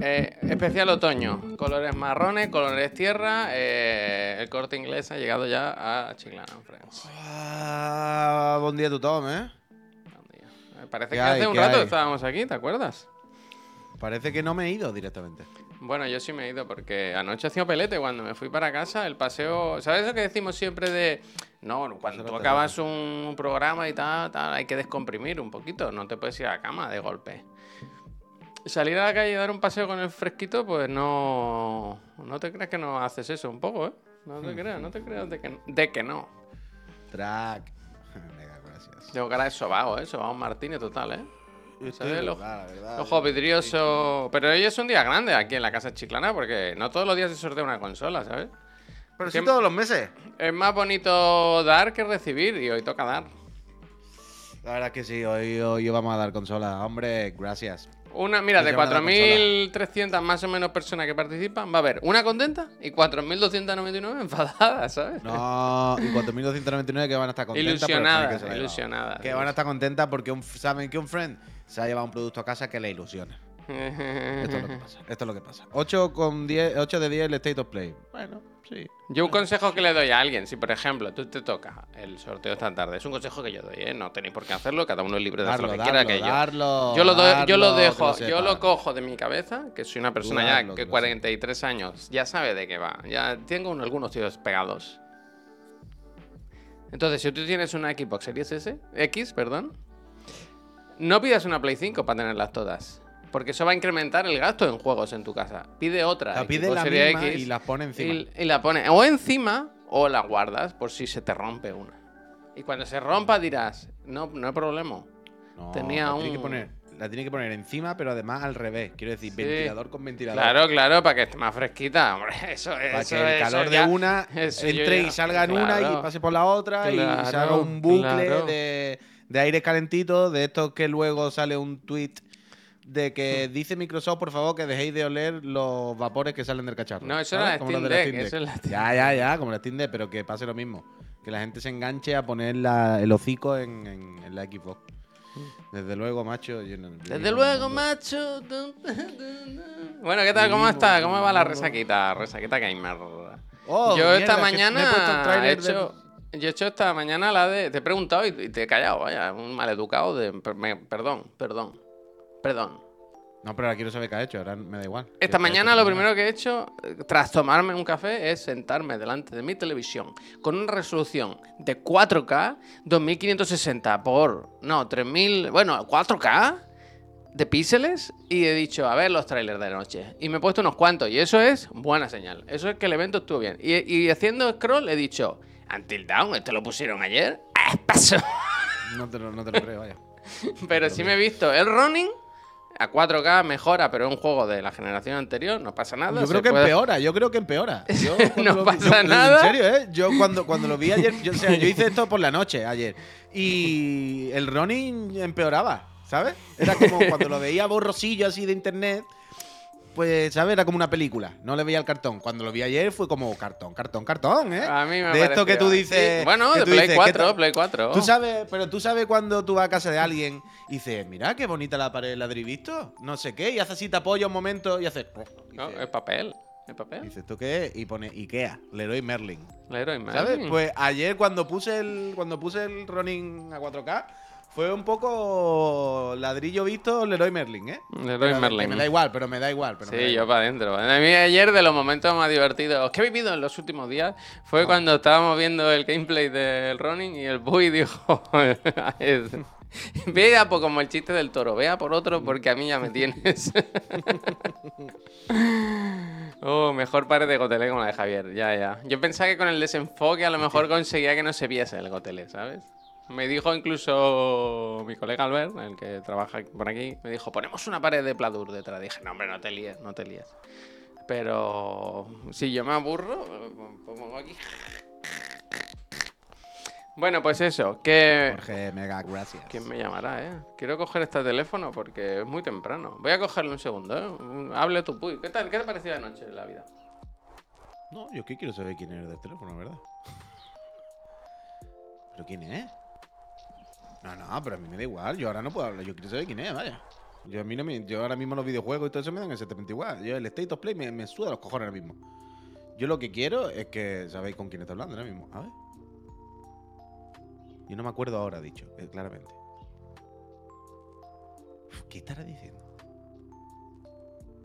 Eh, especial otoño. Colores marrones, colores tierra. eh, el corte inglés ha llegado ya a Chiclana Friends. Ah, buen día, Tom, ¿eh? Buen día. Parece ¿Qué que hay? hace un ¿Qué rato hay? estábamos aquí, ¿te acuerdas? Parece que no me he ido directamente. Bueno, yo sí me he ido porque anoche hacía pelete cuando me fui para casa, el paseo, ¿sabes lo que decimos siempre de no, cuando tú acabas un programa y tal, tal, hay que descomprimir un poquito, no te puedes ir a la cama de golpe. Salir a la calle y dar un paseo con el fresquito, pues no no te creas que no haces eso un poco, ¿eh? No te creas, no te creas de que, de que no. Track. Venga, gracias. Tengo cara de sobao, ¿eh? Sobao Martínez total, ¿eh? Ojo vidrioso. Pero hoy es un día grande aquí en la casa chiclana porque no todos los días se sortea una consola, ¿sabes? Pero ¿Qué- sí todos los meses. Es más bonito dar que recibir y hoy toca dar. La verdad es que sí, hoy, hoy vamos a dar consola. Hombre, gracias. Una, mira, de te van a dar 4.300 más o menos personas que participan, va a haber una contenta y 4.299 enfadadas, ¿sabes? No, y 4.299 que van a estar contentas. Ilusionadas, que ilusionadas. Que van a estar contentas porque un- saben que un friend se ha llevado un producto a casa que le ilusiona. Esto es lo que pasa. Esto es lo que pasa. 8, con 10, 8 de 10 el State of Play. Bueno, sí. Yo un consejo que le doy a alguien, si por ejemplo tú te toca el sorteo esta tarde, es un consejo que yo doy, ¿eh? no tenéis por qué hacerlo, cada uno es libre de hacer Darlo, lo que quiera darlo, que yo. darlo, Yo lo, doy- yo lo dejo, lo yo lo cojo de mi cabeza, que soy una persona ya que que lo 43 años, ya sabe de qué va, ya tengo un- algunos tíos pegados. Entonces, si tú tienes una Xbox Series S, X, perdón, no pidas una Play 5 para tenerlas todas. Porque eso va a incrementar el gasto en juegos en tu casa. Pide otra. La pide la misma X y la pone encima. y, y la pone o encima o la guardas por si se te rompe una. Y cuando se rompa dirás, no, no hay problema. No, Tenía la tiene que poner, la tiene que poner encima, pero además al revés. Quiero decir, Sí. ventilador con ventilador. Claro, claro, para que esté más fresquita. Hombre, eso es. Para eso- que el calor ya- de una entre ya- y salga en una y pase por la otra y se haga un bucle claro. de, de aire calentito, de estos que luego sale un tweet de que dice Microsoft, por favor, que dejéis de oler los vapores que salen del cacharro. No, eso era Steam la Deck, eso es la Steam Ya, ya, ya, como la Steam Deck, pero que pase lo mismo. Que la gente se enganche a poner la- el hocico en, en- en la Xbox. Desde luego, macho. yo no- Desde luego, macho. Bueno, ¿qué tal? ¿Cómo está? ¿Cómo va la resaquita? Resaquita gamer. Oh, yo esta mierda, me he mañana he tráiler de- hecho, yo he hecho esta mañana la de. Te he preguntado y, te he callado, vaya, un maleducado de. me- perdón, perdón. Perdón. No, pero ahora quiero saber qué ha hecho, ahora me da igual. Esta Quiero mañana lo primero que he hecho, eh, tras tomarme un café, es sentarme delante de mi televisión con una resolución de 4K, 2560 por, no, 3000, bueno, 4K de píxeles y he dicho, a ver los trailers de noche. Y me he puesto unos cuantos y eso es buena señal. Eso es que el evento estuvo bien. Y, y haciendo scroll he dicho, Until Dawn, ¿esto lo pusieron ayer? ¡Ah, paso! No te lo, no te lo creo, vaya. Pero sí me he visto el running. A 4K mejora, pero es un juego de la generación anterior, no pasa nada. Yo creo que puede- empeora, yo creo que empeora. Yo No lo- pasa yo- nada. En serio, ¿eh? Yo cuando, cuando lo vi ayer, yo, o sea, yo hice esto por la noche ayer. Y el running empeoraba, ¿sabes? Era como cuando lo veía borrosillo así de internet. Pues, ¿sabes? Era como una película. No le veía el cartón. Cuando lo vi ayer fue como cartón, cartón, cartón, ¿eh? A mí me De esto que tú dices. Sí, Bueno, de tú Play dices, ¿qué 4, tal? Play 4. Tú sabes, pero tú sabes cuando tú vas a casa de alguien y dices, mira qué bonita la pared del ladrillito, no sé qué, y haces así, te apoya un momento y haces. y No, es papel. Es papel. Dices, ¿esto qué es? Y pone Ikea, Leroy Merlin. Leroy ¿Sabes? Merlin. Pues ayer cuando puse el cuando puse el Ronin a 4K fue un poco ladrillo visto Leroy Merlin, ¿eh? Leroy Pero Merlin. Me da igual, pero me da igual. Pero me da Sí, yo igual. para adentro. A mí ayer de los momentos más divertidos que he vivido en los últimos días Ah. fue cuando estábamos viendo el gameplay del running y el Bui dijo, vea por como el chiste del toro, vea por otro porque a mí ya me tienes. oh, mejor pared de gotelé como la de Javier, ya, ya. Yo pensaba que con el desenfoque a lo mejor conseguía que no se viese el gotelé, ¿sabes? Me dijo incluso mi colega Albert, el que trabaja por aquí, me dijo, ponemos una pared de pladur detrás. Dije, no, hombre, no te líes, no te líes. Pero si yo me aburro, pongo aquí. Bueno, pues eso, que... Jorge, mega gracias. ¿Quién me llamará, eh? Quiero coger este teléfono porque es muy temprano. Voy a cogerlo un segundo, eh. Hable tu puy. ¿Qué tal? ¿Qué te ha parecido anoche la vida? No, yo que quiero saber quién es del teléfono, ¿verdad? ¿Pero quién es? No, no, pero a mí me da igual. Yo ahora no puedo hablar. Yo quiero saber quién es, vaya. Yo, a mí no me, yo ahora mismo los videojuegos y todo eso me dan exactamente igual. Yo el State of Play me, me suda los cojones ahora mismo. Yo lo que quiero es que sabéis con quién está hablando ahora mismo. A ver. Yo no me acuerdo ahora, dicho, eh, claramente. ¿Qué estará diciendo?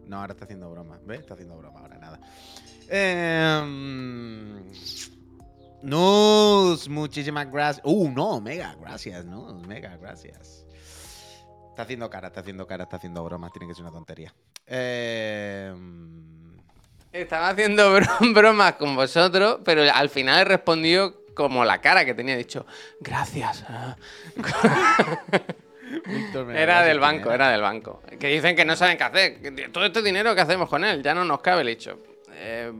No, ahora está haciendo broma. ¿Ves? Está haciendo broma ahora, nada. Eh, Nus, muchísimas gracias. Uh, no, mega, gracias, Nus, mega, gracias. Está haciendo cara, está haciendo cara, está haciendo bromas, tiene que ser una tontería. Eh, Estaba haciendo bro- bromas con vosotros, pero al final he respondido como la cara que tenía dicho. Gracias. ah". Víctor, mega Era del ¿quién banco, era del banco. Que dicen que no saben qué hacer. Todo este dinero que hacemos con él, ya no nos cabe, le he dicho. Eh,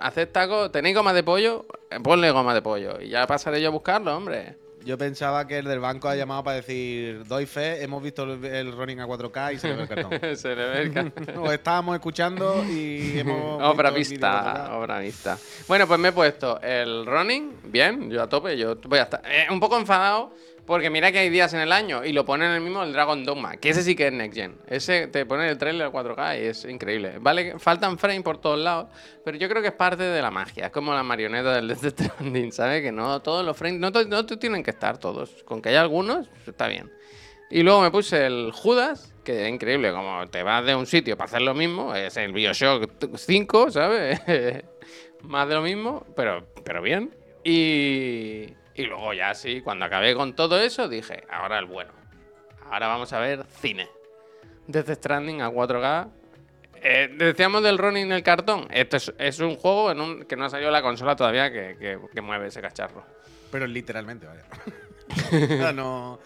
haced taco, ¿tenéis goma de pollo? Eh, Ponle goma de pollo. Y ya pasaré yo a buscarlo, hombre. Yo pensaba que el del banco ha llamado para decir, doy fe, hemos visto el, el running a 4K y se le ve el cartón. Se le ve el ca- Lo estábamos escuchando y hemos. Obra vista, 4K. obra vista. Bueno, pues me he puesto el running, bien, yo a tope, yo voy a estar eh, un poco enfadado porque mira que hay días en el año y lo ponen en el mismo el Dragon Dogma, que ese sí que es Next Gen. Ese te pone el trailer a 4K y es increíble. Vale, faltan frames por todos lados, pero yo creo que es parte de la magia. Es como la marioneta del Death Stranding, ¿sabes? Que no todos los frames, no, no tienen que estar todos. Con que haya algunos, está bien. Y luego me puse el Judas, que es increíble, como te vas de un sitio para hacer lo mismo, es el Bioshock 5, ¿sabes? Más de lo mismo, pero, pero bien. Y, y luego ya sí, cuando acabé con todo eso, dije, ahora el bueno. Ahora vamos a ver cine. Death Stranding a 4K. Eh, decíamos del running en el cartón. Esto es, es un juego en un- que no ha salido la consola todavía que, que- que mueve ese cacharro. Pero literalmente, vaya. O sea, no.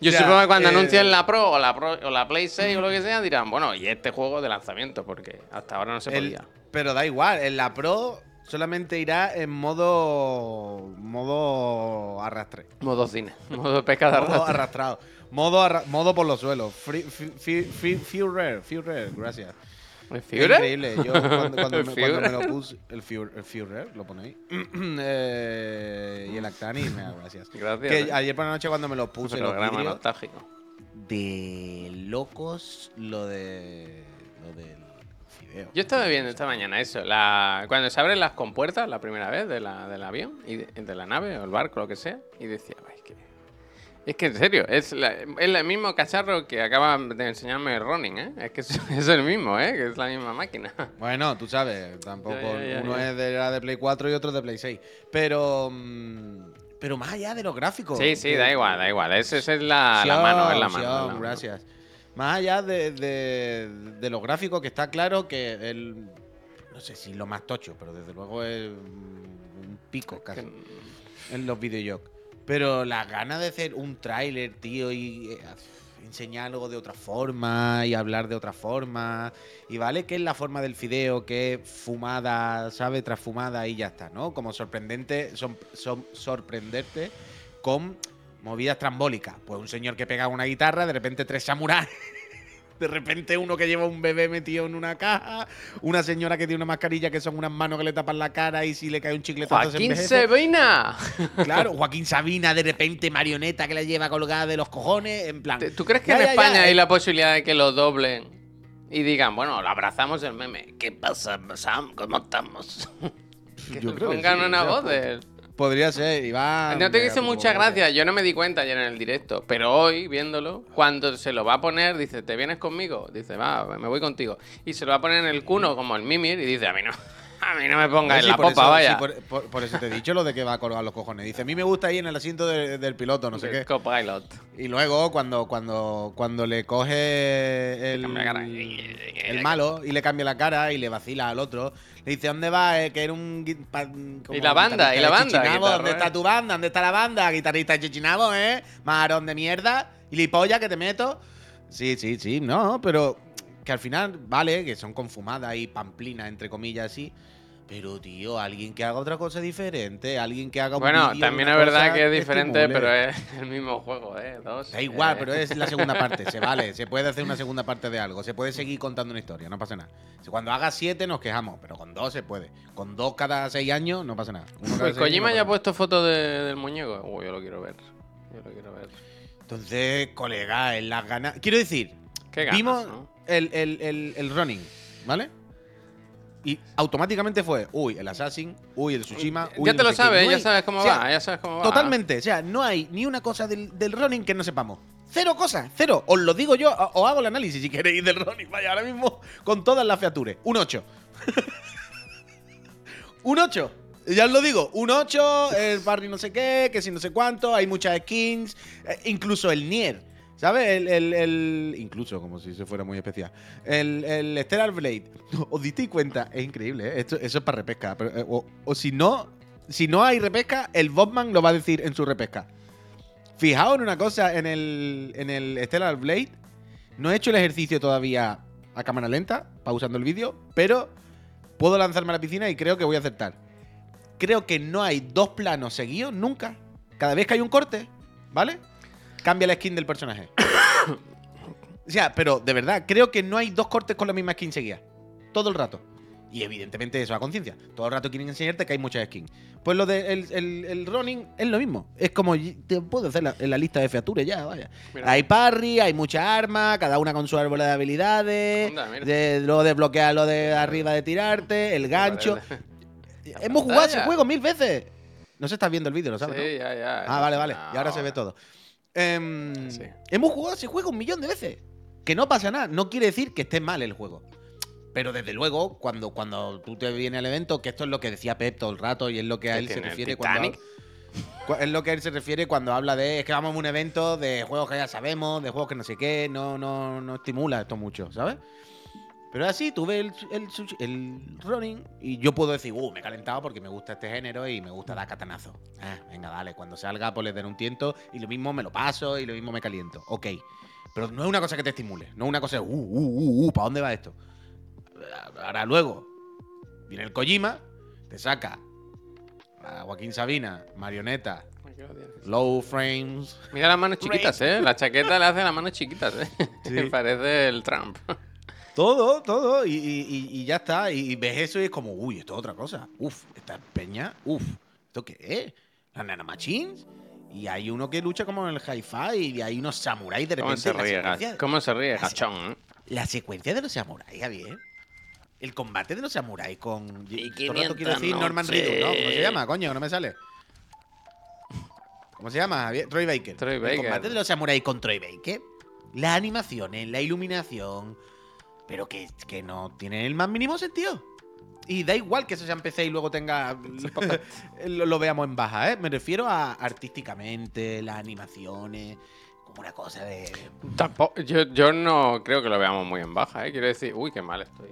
Yo supongo que cuando eh, anuncien la Pro o la Pro o la Play 6 o lo que sea, dirán, bueno, y este juego de lanzamiento, porque hasta ahora no se el- podía. pero da igual, en la Pro solamente irá en modo. modo arrastre. Modo cine, modo pesca de Modo arrastrado. Modo, arra- modo por los suelos. Free, free, free, free- feel rare, feel rare, gracias. ¿El Führer? increíble. Yo cuando, cuando ¿El me, cuando me lo puse. El Führer, el Führer, lo ponéis. Eh, y el Actani, me da gracias. Gracias. Que eh. ayer por la noche cuando me lo puse los Programa vídeos, nostálgico. de locos lo de lo del Yo estaba viendo esta mañana eso, la, cuando se abren las compuertas la primera vez de la, del avión, y de, de la nave o el barco, lo que sea, y decía, "Ay, es que, es que en serio, es, la- es el mismo cacharro que acaba de enseñarme Ronin, ¿eh? Es que es, es el mismo, ¿eh? Que es la misma máquina. Bueno, tú sabes, tampoco Ya, ya, ya, uno es de la de Play 4 y otro de Play 6. Pero mm, pero más allá de los gráficos. Sí, sí, que- da igual, da igual. Esa es la, la mano, es la mano. la mano. gracias. Más allá de, de- de los gráficos, que está claro que el. No sé si lo más tocho, pero desde luego es un pico casi en los videojuegos. Pero las ganas de hacer un tráiler, tío, y eh, enseñar algo de otra forma y hablar de otra forma. Y vale que es la forma del fideo, que es fumada, ¿sabe? Tras fumada y ya está, ¿no? Como sorprendente, son, son- sorprenderte con movidas trambólicas. Pues un señor que pega una guitarra, de repente tres samuráis. De repente uno que lleva un bebé metido en una caja, una señora que tiene una mascarilla que son unas manos que le tapan la cara y si le cae un chicletazo ¡Joaquín. Sabina! Claro, Joaquín Sabina, de repente marioneta que la lleva colgada de los cojones, en plan. ¿Te- ¿Tú crees que Ya, en ya, ya, España hay eh. la posibilidad de que lo doblen y digan, bueno, lo abrazamos el meme? ¿Qué pasa, Sam? ¿Cómo estamos? que Yo creo que pongan sí, una voz de él. Podría ser, Iván. No te hizo mucha gracia, yo no me di cuenta ayer en el directo, pero hoy viéndolo, cuando se lo va a poner, dice, ¿te vienes conmigo? Dice, va, me voy contigo. Y se lo va a poner en el cuno como el Mimir y dice, a mí no, a mí no me ponga en la popa, eso- vaya. sí, por, por- por eso te he dicho lo de que va a colgar los cojones. Dice, a mí me gusta ahí en el asiento de- del piloto, no sé qué. Copilot. Y luego cuando, cuando, cuando le coge el, el malo y le cambia la cara y le vacila al otro, le dice, ¿dónde vas? Eh, que era un... como Y la banda, y la banda, ¿Dónde eh. está tu banda? ¿Dónde está la banda? Guitarrista de Chichinabo, ¿eh? Marón de mierda. Y lipolla que te meto. Sí, sí, sí, no, pero que al final, vale, que son confumadas y pamplinas, entre comillas, así. Pero, tío, alguien que haga otra cosa diferente, alguien que haga un Bueno, también es verdad que es diferente, pero es el mismo juego, ¿eh? Dos. Da igual, eh. pero es la segunda parte, se vale, se puede hacer una segunda parte de algo, se puede seguir contando una historia, no pasa nada. Cuando haga siete nos quejamos, pero con dos se puede. Con dos cada seis años no pasa nada. Uno Pues Kojima no ya ha puesto fotos de- del muñeco. Uy, yo lo quiero ver. Yo lo quiero ver. Entonces, colega, en las ganas. Quiero decir, Qué ganas, vimos ¿no? el, el, el, el running, ¿vale? Y automáticamente fue, uy, el Assassin, uy, el Tsushima. uy, Ya te no lo sabes, ya sabes cómo o sea, va, ya sabes cómo va. Totalmente. O sea, no hay ni una cosa del, del running que no sepamos. Cero cosas, cero. Os lo digo yo, os hago el análisis si queréis del running. Vaya, ahora mismo con todas las features. Un 8. un 8. Ya os lo digo, un 8, el parry no sé qué, que si no sé cuánto, hay muchas skins, eh, incluso el Nier, ¿sabes? El, el- incluso, como si se fuera muy especial. El, el Stellar Blade, os disteis cuenta, es increíble, ¿eh? Esto, eso es para repesca. eh, o, o si no, si no hay repesca, el Botman lo va a decir en su repesca. Fijaos en una cosa, en el, en el Stellar Blade, no he hecho el ejercicio todavía a cámara lenta, pausando el vídeo, pero puedo lanzarme a la piscina y creo que voy a acertar. Creo que no hay dos planos seguidos nunca. Cada vez que hay un corte, ¿vale? Cambia la skin del personaje. o sea, pero de verdad, creo que no hay dos cortes con la misma skin seguida. Todo el rato. Y evidentemente eso a conciencia. Todo el rato quieren enseñarte que hay muchas skins. Pues lo del el, el, el running es lo mismo. Es como te puedo hacer la, en la lista de features ya, vaya. Mira. Hay parry, hay muchas armas, cada una con su árbol de habilidades. Mira. de, luego desbloquear lo de arriba de tirarte, el gancho. Hemos jugado ese juego mil veces. No se está viendo el vídeo, lo sabes. Sí, ¿no? ya, ya. Ah, vale, vale. No. Y ahora se ve todo. Em, Sí. Hemos jugado ese juego un millón de veces. Que no pasa nada. No quiere decir que esté mal el juego. Pero desde luego, cuando, cuando tú te vienes al evento, que esto es lo que decía Pep todo el rato y es lo que a ¿Qué él se refiere cuando. cu- Es lo que a él se refiere cuando habla de es que vamos a un evento de juegos que ya sabemos, de juegos que no sé qué, no, no, no estimula esto mucho, ¿sabes? Pero así, tú ves el, el, el running y yo puedo decir, uh, me he calentado porque me gusta este género y me gusta dar catanazo. Ah, venga, dale, cuando salga, pues le daré un tiento y lo mismo me lo paso y lo mismo me caliento. Ok. Pero no es una cosa que te estimule, no es una cosa de, uh, uh, uh, uh, ¿para dónde va esto? Ahora luego, viene el Kojima, te saca a Joaquín Sabina, marioneta, low frames. Mira las manos chiquitas, ¿eh? La chaqueta le hace las manos chiquitas, ¿eh? Sí. Parece el Trump. Todo, todo, y, y- y- ya está. Y, ves eso y es como, uy, esto es otra cosa. Uf, esta peña, uf, ¿esto qué es? Las nanomachines. Y hay uno que lucha como en el hi-fi y hay unos samuráis de ¿Cómo repente. se la ríe, ¿Cómo se ríe, se- gachón? ¿eh? La secuencia de los samuráis, Javier. El combate de los samuráis con. Y todo el rato quiero 500 decir Norman. Reedus, ¿no? ¿Cómo se llama? Coño, no me sale. ¿Cómo se llama? Javier? Troy Baker. Troy El Baker. combate de los samuráis con Troy Baker. Las animaciones, la iluminación. Pero que, que no tiene el más mínimo sentido. Y da igual que eso sea en PC y luego tenga. lo, lo veamos en baja, ¿eh? Me refiero a artísticamente, las animaciones. Como una cosa de. Tampoco, yo, yo no creo que lo veamos muy en baja, ¿eh? Quiero decir, uy, qué mal estoy.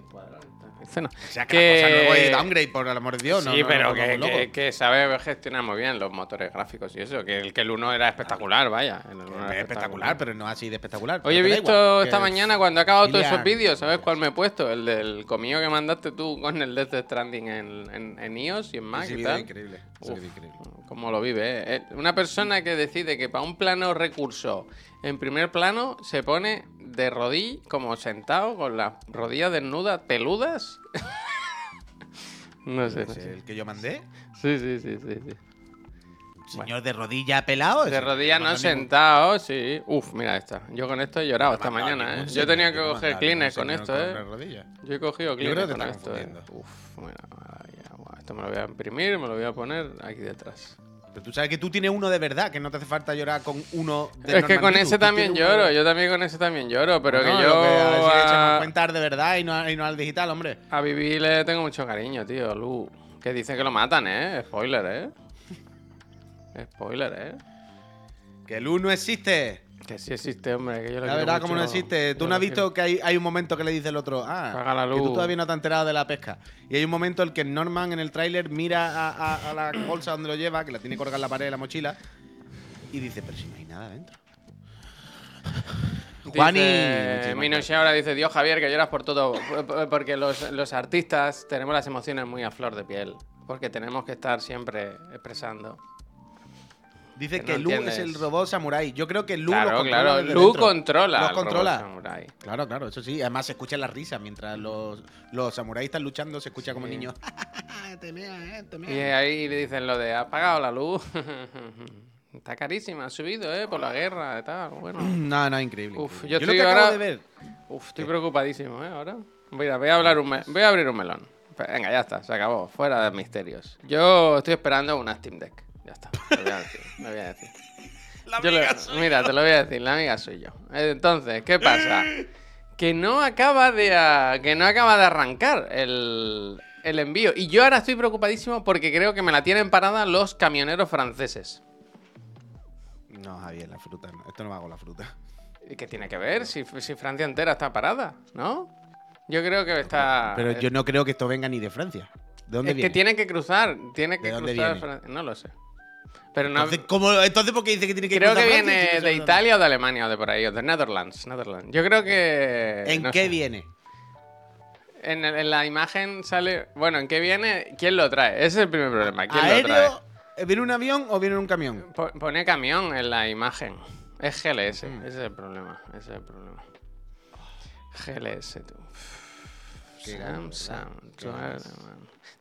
Este no. O sea, que, Que- la cosa luego es downgrade, por el amor de Dios. no- sí, no- pero no que, que, que sabe gestionar muy bien los motores gráficos y eso. Que el, que el 1 era espectacular, vaya. el era espectacular, pero no así de espectacular. Oye, he visto esta mañana cuando he acabado todos esos vídeos, ¿sabes cuál me he puesto? El del comido que mandaste tú con el Death Stranding en, en, en iOS y en Mac y tal. increíble. Uf, increíble. Cómo lo vive, ¿eh? Eh, Una persona que decide que para un plano recurso en primer plano se pone de rodillas, como sentado, con las rodillas desnudas, peludas. no sé, no ¿Es sé. el que yo mandé? Sí, sí, sí, sí. sí. Señor de rodilla pelado. De que no ningún- sentado, sí. Uf, mira esta. Yo con esto he llorado esta no mañana, ¿eh? Yo tenía que coger Kleenex con esto, con ¿eh? Yo he cogido Kleenex con esto, ¿eh? Uf, mira. Esto me lo voy a imprimir, me lo voy a poner aquí detrás. Pero tú sabes que tú tienes uno de verdad, que no te hace falta llorar con uno de Es que con ese también uno lloro, yo también con ese también lloro, pero que yo a ver si le echamos a, cuenta al de verdad y no, a- y no al digital, hombre. a Vivi le tengo mucho cariño, tío, Lu. Que dicen que lo matan, ¿eh? Spoiler, ¿eh? Spoiler, ¿eh? Que el uno existe. Que sí existe, hombre, que yo lo La verdad, como no existe. Tú no has visto que hay, hay un momento que le dice el otro, la ah, que tú todavía no te has enterado de la pesca. Y hay un momento en el que Norman en el tráiler mira a, a- a la bolsa donde lo lleva, que la tiene colgada en la pared de la mochila, y dice, pero si no hay nada dentro. Juani. Minoshi ahora dice, Dios Javier, que lloras por todo. Porque los, los artistas tenemos las emociones muy a flor de piel. Porque tenemos que estar siempre expresando. Dice Que que, no Lu es el robot samurái. Yo creo que Lu lo claro, controla claro. desde Lu dentro. controla. Robot controla. Claro, claro, eso sí. Además se escucha la risa mientras los, los samuráis están luchando, se escucha como niños. te mea, eh, te Y mea. ahí le dicen lo de, ¿ha apagado la luz? Está carísima, ha subido, ¿eh? Por la guerra y tal. Bueno. No, no, increíble. Uf, increíble. yo lo estoy que acabo de ver. Uf, estoy preocupadísimo, ¿eh? Ahora. Voy a, voy a hablar un me- voy a abrir un melón. Venga, ya está, se acabó. Fuera de misterios. Yo estoy esperando una Steam Deck. Ya está. Lo voy a decir. Lo voy a decir. Yo lo- mira, te lo voy a decir, la amiga soy yo. Entonces, ¿qué pasa? Que no acaba de a- que no acaba de arrancar el, el envío. Y yo ahora estoy preocupadísimo porque creo que me la tienen parada los camioneros franceses. No, Javier, la fruta. no. Esto no va con la fruta. ¿Y qué tiene que ver? Si, si Francia entera está parada, ¿no? Yo creo que está. Pero yo no creo que esto venga ni de Francia. ¿De dónde es viene? que tiene que cruzar, tiene que ¿De dónde cruzar. viene? Fran- No lo sé. Pero no. Entonces, ¿cómo- entonces, ¿por qué dice que tiene que Creo que viene de Italia o de Alemania o de por ahí, o de Netherlands. Netherlands. Yo creo que. ¿En no qué sé. viene? En, el- en la imagen sale. Bueno, ¿en qué viene? ¿Quién lo trae? Ese es el primer problema. ¿Quién lo trae? ¿Aéreo? ¿Viene un avión o viene un camión? Po- Pone camión en la imagen. Es GLS, Mm. ese es el problema. Ese es el problema. GLS, tú. Man.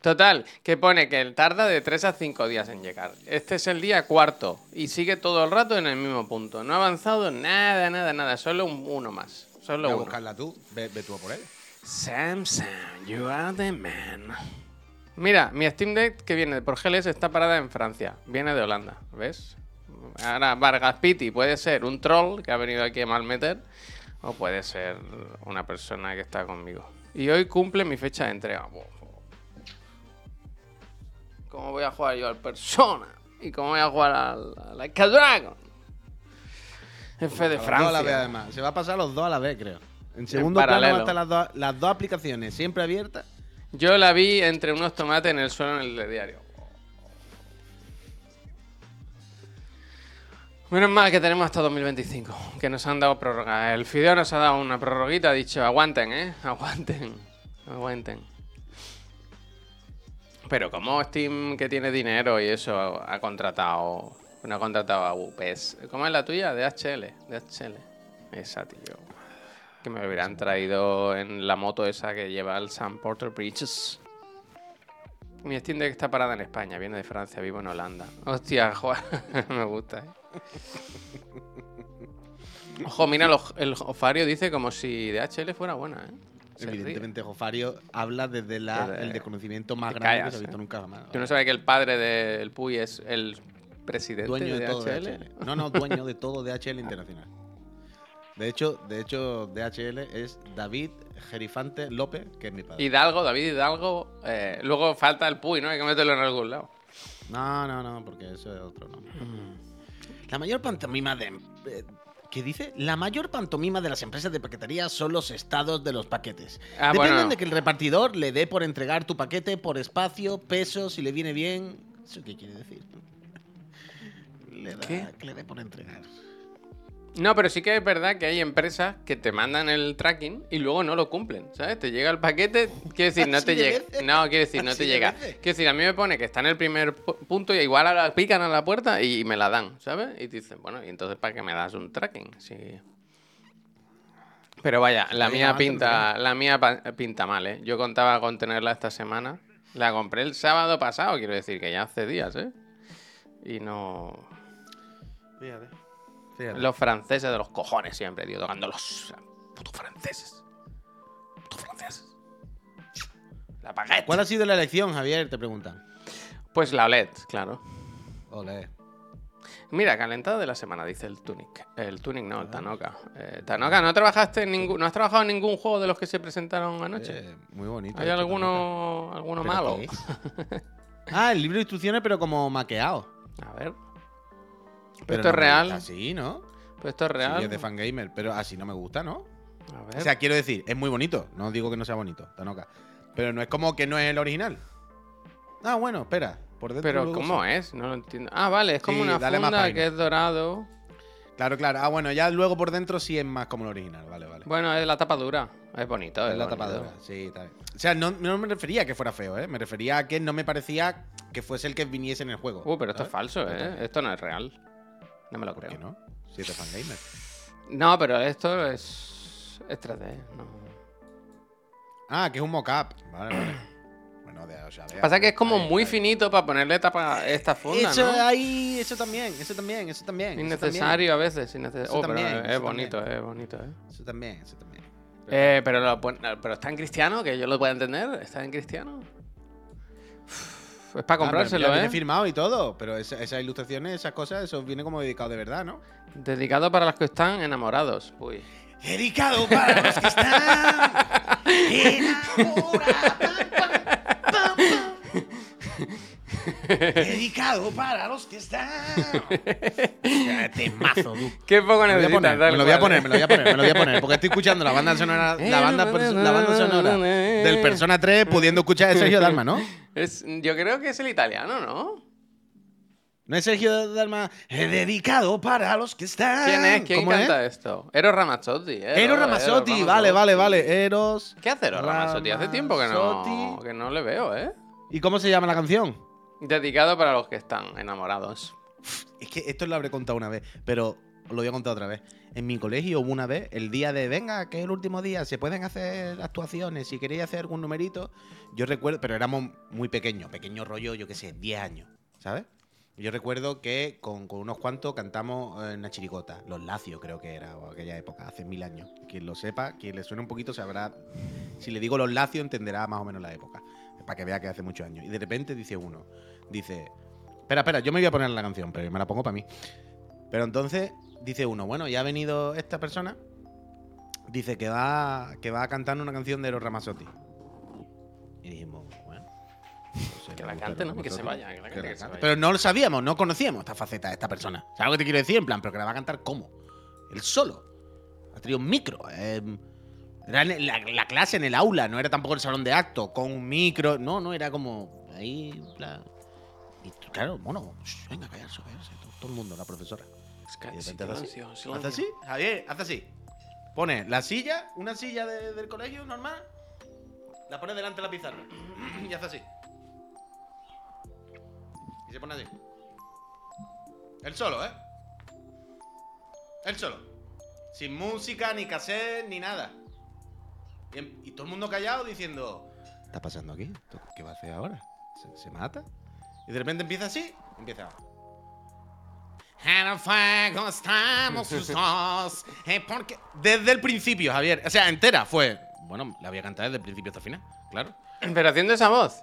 Total, que pone que tarda de 3 a 5 días en llegar. Este es el día cuarto y sigue todo el rato en el mismo punto. No ha avanzado nada, nada, nada. Solo un, uno más. Solo Voy a uno. buscarla tú. Ve, ve tú a por él. Sam, Sam, you are the man. Mira, mi Steam Deck que viene por GLS está parada en Francia. Viene de Holanda, ¿ves? Ahora, Vargas Pitti puede ser un troll que ha venido aquí a malmeter o puede ser una persona que está conmigo. Y hoy cumple mi fecha de entrega. ¿Cómo voy a jugar yo al Persona? ¿Y cómo voy a jugar al, al Like a Dragon? F de A los dos a la vez, Francia. además. Se va a pasar los dos a la vez, creo. En segundo plano paralelo. van a estar las dos, las dos aplicaciones siempre abiertas. Yo la vi entre unos tomates en el suelo en el de diario. Menos mal que tenemos hasta 2025, que nos han dado prórroga. El Fideo nos ha dado una prorroguita, ha dicho, aguanten, ¿eh? Aguanten, aguanten. Pero como Steam, que tiene dinero y eso, ha contratado, no ha contratado a UPS. ¿Cómo es la tuya? DHL, DHL. Esa, tío. Que me hubieran traído en la moto esa que lleva el Sam Porter Bridges. Mi Steam Deck está parada en España, viene de Francia, vivo en Holanda. Hostia, Juan, me gusta, ¿eh? Ojo, mira, el, oj- el Ofario dice como si DHL fuera buena, ¿eh? Se ríe. Evidentemente, Jofario habla desde la- Desde- el desconocimiento más grande callas, que se ha visto eh. nunca jamás. Yo no sabía que el padre del Puy es el presidente dueño de, de, todo DHL. DHL. No, no, dueño de todo DHL Internacional. De hecho, de hecho, DHL es David Gerifante López, que es mi padre. Hidalgo, David Hidalgo. eh, luego falta el Puy, ¿no? Hay que meterlo en algún lado. No, no, no, porque eso es otro nombre. La mayor pantomima de. eh, ¿Qué dice? La mayor pantomima de las empresas de paquetería son los estados de los paquetes. Ah, Dependen bueno. de que el repartidor le dé por entregar tu paquete por espacio, peso, si le viene bien. ¿Eso qué quiere decir? Le da, ¿Qué? Que le dé por entregar. No, pero sí que es verdad que hay empresas que te mandan el tracking y luego no lo cumplen, ¿sabes? Te llega el paquete, quiere decir, no te llega. No, quiere decir, no te llega. Quiere decir, a mí me pone que está en el primer pu- punto y igual a la, pican a la puerta y me la dan, ¿sabes? Y te dicen, bueno, ¿y entonces para qué me das un tracking? Sí. Pero vaya, la mía pinta, la mía pinta mal, ¿eh? Yo contaba con tenerla esta semana. La compré el sábado pasado, quiero decir que ya hace días, ¿eh? Y no. Fíjate. Los franceses de los cojones siempre, tío, tocando los putos franceses. Putos franceses. La baguette. ¿Cuál ha sido la elección, Javier? Te preguntan. Pues la OLED, claro. Ole. Mira, calentada de la semana, dice el Tunic. El Tunic no, el Tanoka. Eh, Tanoka, ¿no trabajaste en ningún, no has trabajado en ningún juego de los que se presentaron anoche? Eh, muy bonito. ¿Hay esto, alguno, alguno ¿Pero malo? ah, el libro de instrucciones, pero como maqueado. A ver. Pero esto es no real. Así, ¿no? Pues esto es real. Sí, es de fangamer, pero así no me gusta, ¿no? A ver. O sea, quiero decir, es muy bonito. No digo que no sea bonito, Tanoka. Pero no es como que no es el original. Ah, bueno, espera. Por dentro Pero ¿cómo es? No lo entiendo. Ah, vale, es como Sí, una funda que es dorado. Claro, claro. Ah, bueno, ya luego por dentro sí es más como el original. Vale, vale. Bueno, es la tapa dura. Es bonito, es, es la bonito. tapadura. Sí, está bien. O sea, no, no me refería a que fuera feo, ¿eh? Me refería a que no me parecía que fuese el que viniese en el juego. Uh, pero esto es falso, ¿eh? Esto no es real. No me lo ¿Por creo. qué no? Si es de fangamer. No, pero esto es. Es 3D. No. Ah, que es un mockup. Vale, vale. Bueno, de, o sea, vea, Pasa que es como ahí, muy ahí. finito para ponerle tapa esta funda, Eso ¿no? ahí, eso también, eso también, eso también. eso Innecesario a veces, innecesario. Eso Oh, pero también, es bonito, es bonito, eh. Eso también, eso también. Eh, pero, lo pero está en cristiano, que yo lo pueda entender. Está en cristiano. Uf, Es para Ah, comprárselo, viene ¿eh? firmado y todo, pero esa- esas ilustraciones, esas cosas, eso viene como dedicado de verdad, ¿no? Dedicado para los que están enamorados. Uy. Dedicado para los que están Dedicado para los que están. Temazo, tú. Qué poco Me lo voy a necesitas, me lo voy a poner, me lo voy a poner, me lo voy a poner, porque estoy escuchando la banda sonora, la banda, la banda sonora del Persona 3 pudiendo escuchar a Sergio Dalma, ¿no? Es, yo creo que es el italiano, ¿no? No es Sergio Dalma, "He dedicado para los que están. ¿Quién es? ¿Quién ¿Cómo canta esto? Eros Ramazzotti. Eros, Eros Ramazzotti, Eros vale, vale, Ramazzotti. vale. Eros. ¿Qué hace Eros Ramazzotti? Hace tiempo que no, Ramazzotti. que no le veo, ¿eh? ¿Y cómo se llama la canción? Dedicado para los que están enamorados. Es que esto lo habré contado una vez, pero lo voy a contar otra vez. En mi colegio hubo una vez, el día de, venga, que es el último día, se pueden hacer actuaciones, si queréis hacer algún numerito. Yo recuerdo, pero éramos muy pequeños, pequeño rollo, yo qué sé, 10 años, ¿sabes? Yo recuerdo que con, unos cuantos cantamos eh, una chirigota, Los Lacios creo que era, o aquella época, hace mil años. Quien lo sepa, quien le suene un poquito sabrá, si le digo Los Lacios entenderá más o menos la época, para que vea que hace muchos años. Y de repente dice uno, dice, espera, espera, yo me voy a poner la canción, pero me la pongo para mí. Pero entonces dice uno, bueno, ya ha venido esta persona, dice que va, que va a cantar una canción de Eros Ramazzotti. Y dijimos, bueno. pues Que la cante, ¿no? Que se vaya, que la cante, que se vaya. Pero no lo sabíamos, no conocíamos esta faceta de esta persona. ¿Sabes lo que te quiero decir? En plan, pero que la va a cantar ¿cómo? Él solo. Ha traído un micro. eh, era la, la clase en el aula, no era tampoco el salón de acto, con un micro. No, no, era como ahí, en claro, bueno, venga, callarse, callarse. Todo, todo el mundo, la profesora. Es que- Y así. silencio, ¿Hace silencio. así? Javier, hace así. Pone la silla, una silla de- del colegio normal, la pone delante de la pizarra. y hace así. Y se pone así. Él solo, ¿eh? Él solo. Sin música, ni cassette, ni nada. Y, em- y todo el mundo callado diciendo: ¿Qué está pasando aquí? ¿Esto ¿Qué va a hacer ahora? ¿Se, se mata? Y de repente empieza así, empieza. En el fuego estamos los dos. eh, porque... Desde el principio, Javier. O sea, entera fue. Bueno, la voy a cantar desde el principio hasta el final. Claro. Pero haciendo esa voz.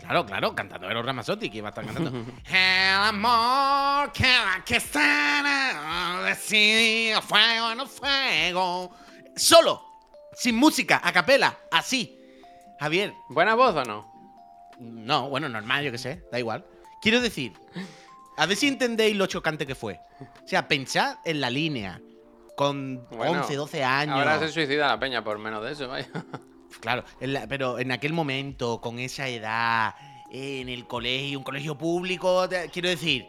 Claro, claro, cantando Eros Ramazzotti, que iba a estar cantando. el amor que va que está decidido fuego en el fuego. Solo, sin música, a capela, así. Javier, ¿Buena voz o no? No, bueno, normal, yo qué sé, da igual. Quiero decir, a ver si entendéis lo chocante que fue. O sea, pensad en la línea. Con Bueno, 11, 12 años. Ahora se suicida la peña por menos de eso, vaya. Claro, en la- pero en aquel momento, con esa edad, en el colegio, un colegio público, te- quiero decir,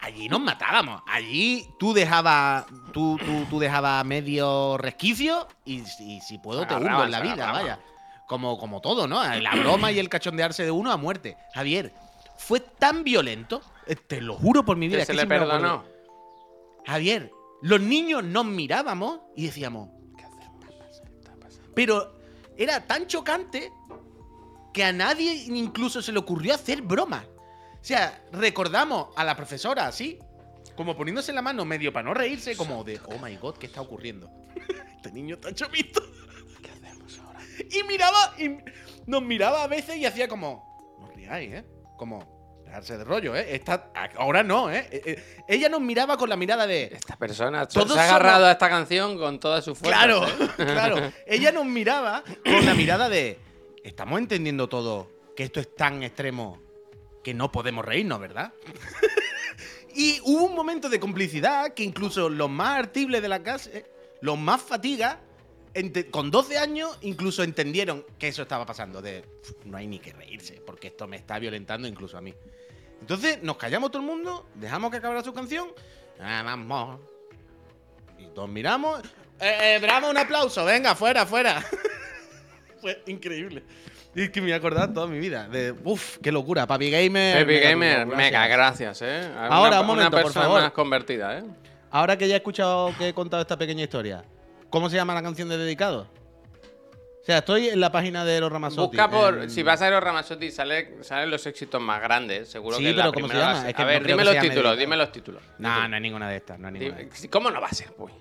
allí nos matábamos. Allí tú dejabas, tú, tú, tú dejabas medio resquicio y, y si puedo te hundo en la vida, vaya. Como, como todo, ¿no? La broma y el cachondearse de uno a muerte. Javier, fue tan violento, eh, te lo juro por mi vida. Que se le perdonó. Javier, los niños nos mirábamos y decíamos, ¿Qué hacer? pero era tan chocante que a nadie incluso se le ocurrió hacer broma. O sea, recordamos a la profesora así, como poniéndose la mano medio para no reírse, como de, oh my god, ¿qué está ocurriendo? este niño está chomito. Y miraba, y nos miraba a veces y hacía como, no riáis, ¿eh? Como, dejarse de rollo, ¿eh? Esta- ahora no, ¿eh? Eh, eh, Ella nos miraba con la mirada de, Esta persona se Todos ha agarrado somos- a esta canción con toda su fuerza. Claro, ¿eh? claro. Ella nos miraba con la mirada de. Estamos entendiendo todo que esto es tan extremo que no podemos reírnos, ¿verdad? y hubo un momento de complicidad que incluso los más artibles de la casa, eh, los más fatiga, ente- con 12 años incluso entendieron que eso estaba pasando. De "Uf, no hay ni que reírse, porque esto me está violentando incluso a mí. Entonces nos callamos todo el mundo, dejamos que acabara su canción. Ah, vamos. Y todos miramos. Eh, eh, bravo, un aplauso. Venga, fuera, fuera. Fue increíble. Y es que me he acordado toda mi vida. De, uf, qué locura. Papi Gamer. Mega Gamer, mega gracias. ¿eh? Ahora, una, un momento, una por favor. más convertida, ¿eh? Ahora que ya he escuchado que he contado esta pequeña historia, ¿cómo se llama la canción de dedicado? sea, estoy en la página de los Ramazotti. Busca por. en- Si vas a Eros Ramazzotti, sale, salen los éxitos más grandes. Seguro Sí, que la pero ¿cómo se llama? la- Es que a ver, dime los títulos, dedicado. dime los títulos. No, no hay ninguna de estas. No hay ninguna. Dime- ¿Cómo no va a ser, pues?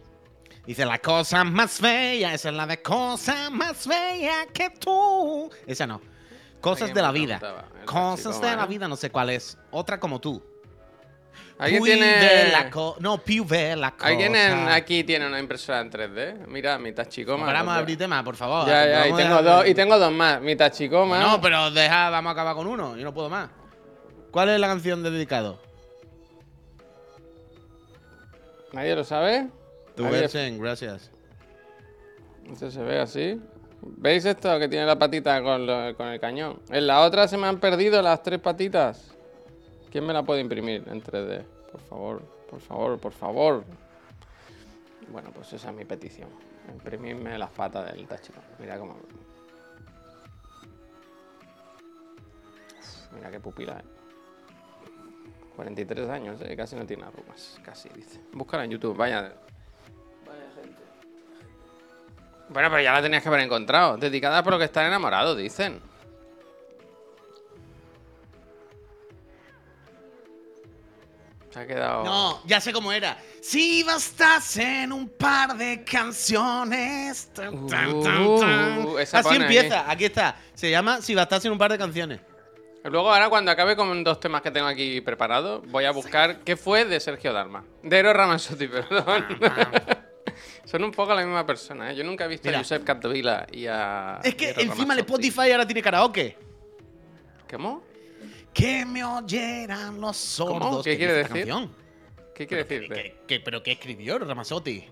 Dice la cosa más bella, esa es la de cosa más bella que tú. Esa no. Cosas de la vida. Cosas de la ¿eh? vida, no sé cuál es. Otra como tú. ¿Alguien Più tiene. no, più bella cosa. ¿Alguien en- aquí tiene una impresora en 3D? Mira, mi Tachicoma. Paramos a porque- abrir tema, por favor. Ya, ya, y Vamos a tengo, dos, y tengo dos más. Mi Tachicoma. No, pero deja, vamos a acabar con uno. Yo no puedo más. ¿Cuál es la canción de dedicado? ¿Nadie lo sabe? Tu versión, gracias. Esto se ve así. ¿Veis esto que tiene la patita con, lo- con el cañón? En la otra se me han perdido las tres patitas. ¿Quién me la puede imprimir en 3D? Por favor, por favor, por favor. Bueno, pues esa es mi petición. Imprimirme las patas del Tachicoma. Mira cómo. Uf, Mira qué pupila, eh. 43 años, eh, casi no tiene arrugas. Casi, dice. Búscala en YouTube, vaya. Bueno, pero ya la tenías que haber encontrado. Dedicada por lo que están enamorados, dicen. Se ha quedado. No, ya sé cómo era. Si bastasen en un par de canciones. Tan, tan, tan, Uh, tan. esa Así pone empieza, aquí. está. Se llama Si bastasen un par de canciones. Luego, ahora, cuando acabe con dos temas que tengo aquí preparados, voy a buscar qué fue de Sergio Dalma. De Eros Ramazzotti, perdón. Son un poco la misma persona, ¿eh? Yo nunca he visto Mira. a Josep Capdevila y a. Es que Eros encima el. Spotify ahora tiene karaoke. ¿Cómo? Que me oyeran los sordos. ¿Qué ¿Qué quiere decir? canción? ¿Qué quiere ¿Qué- decir? qué- ¿Pero qué escribió Ramazotti?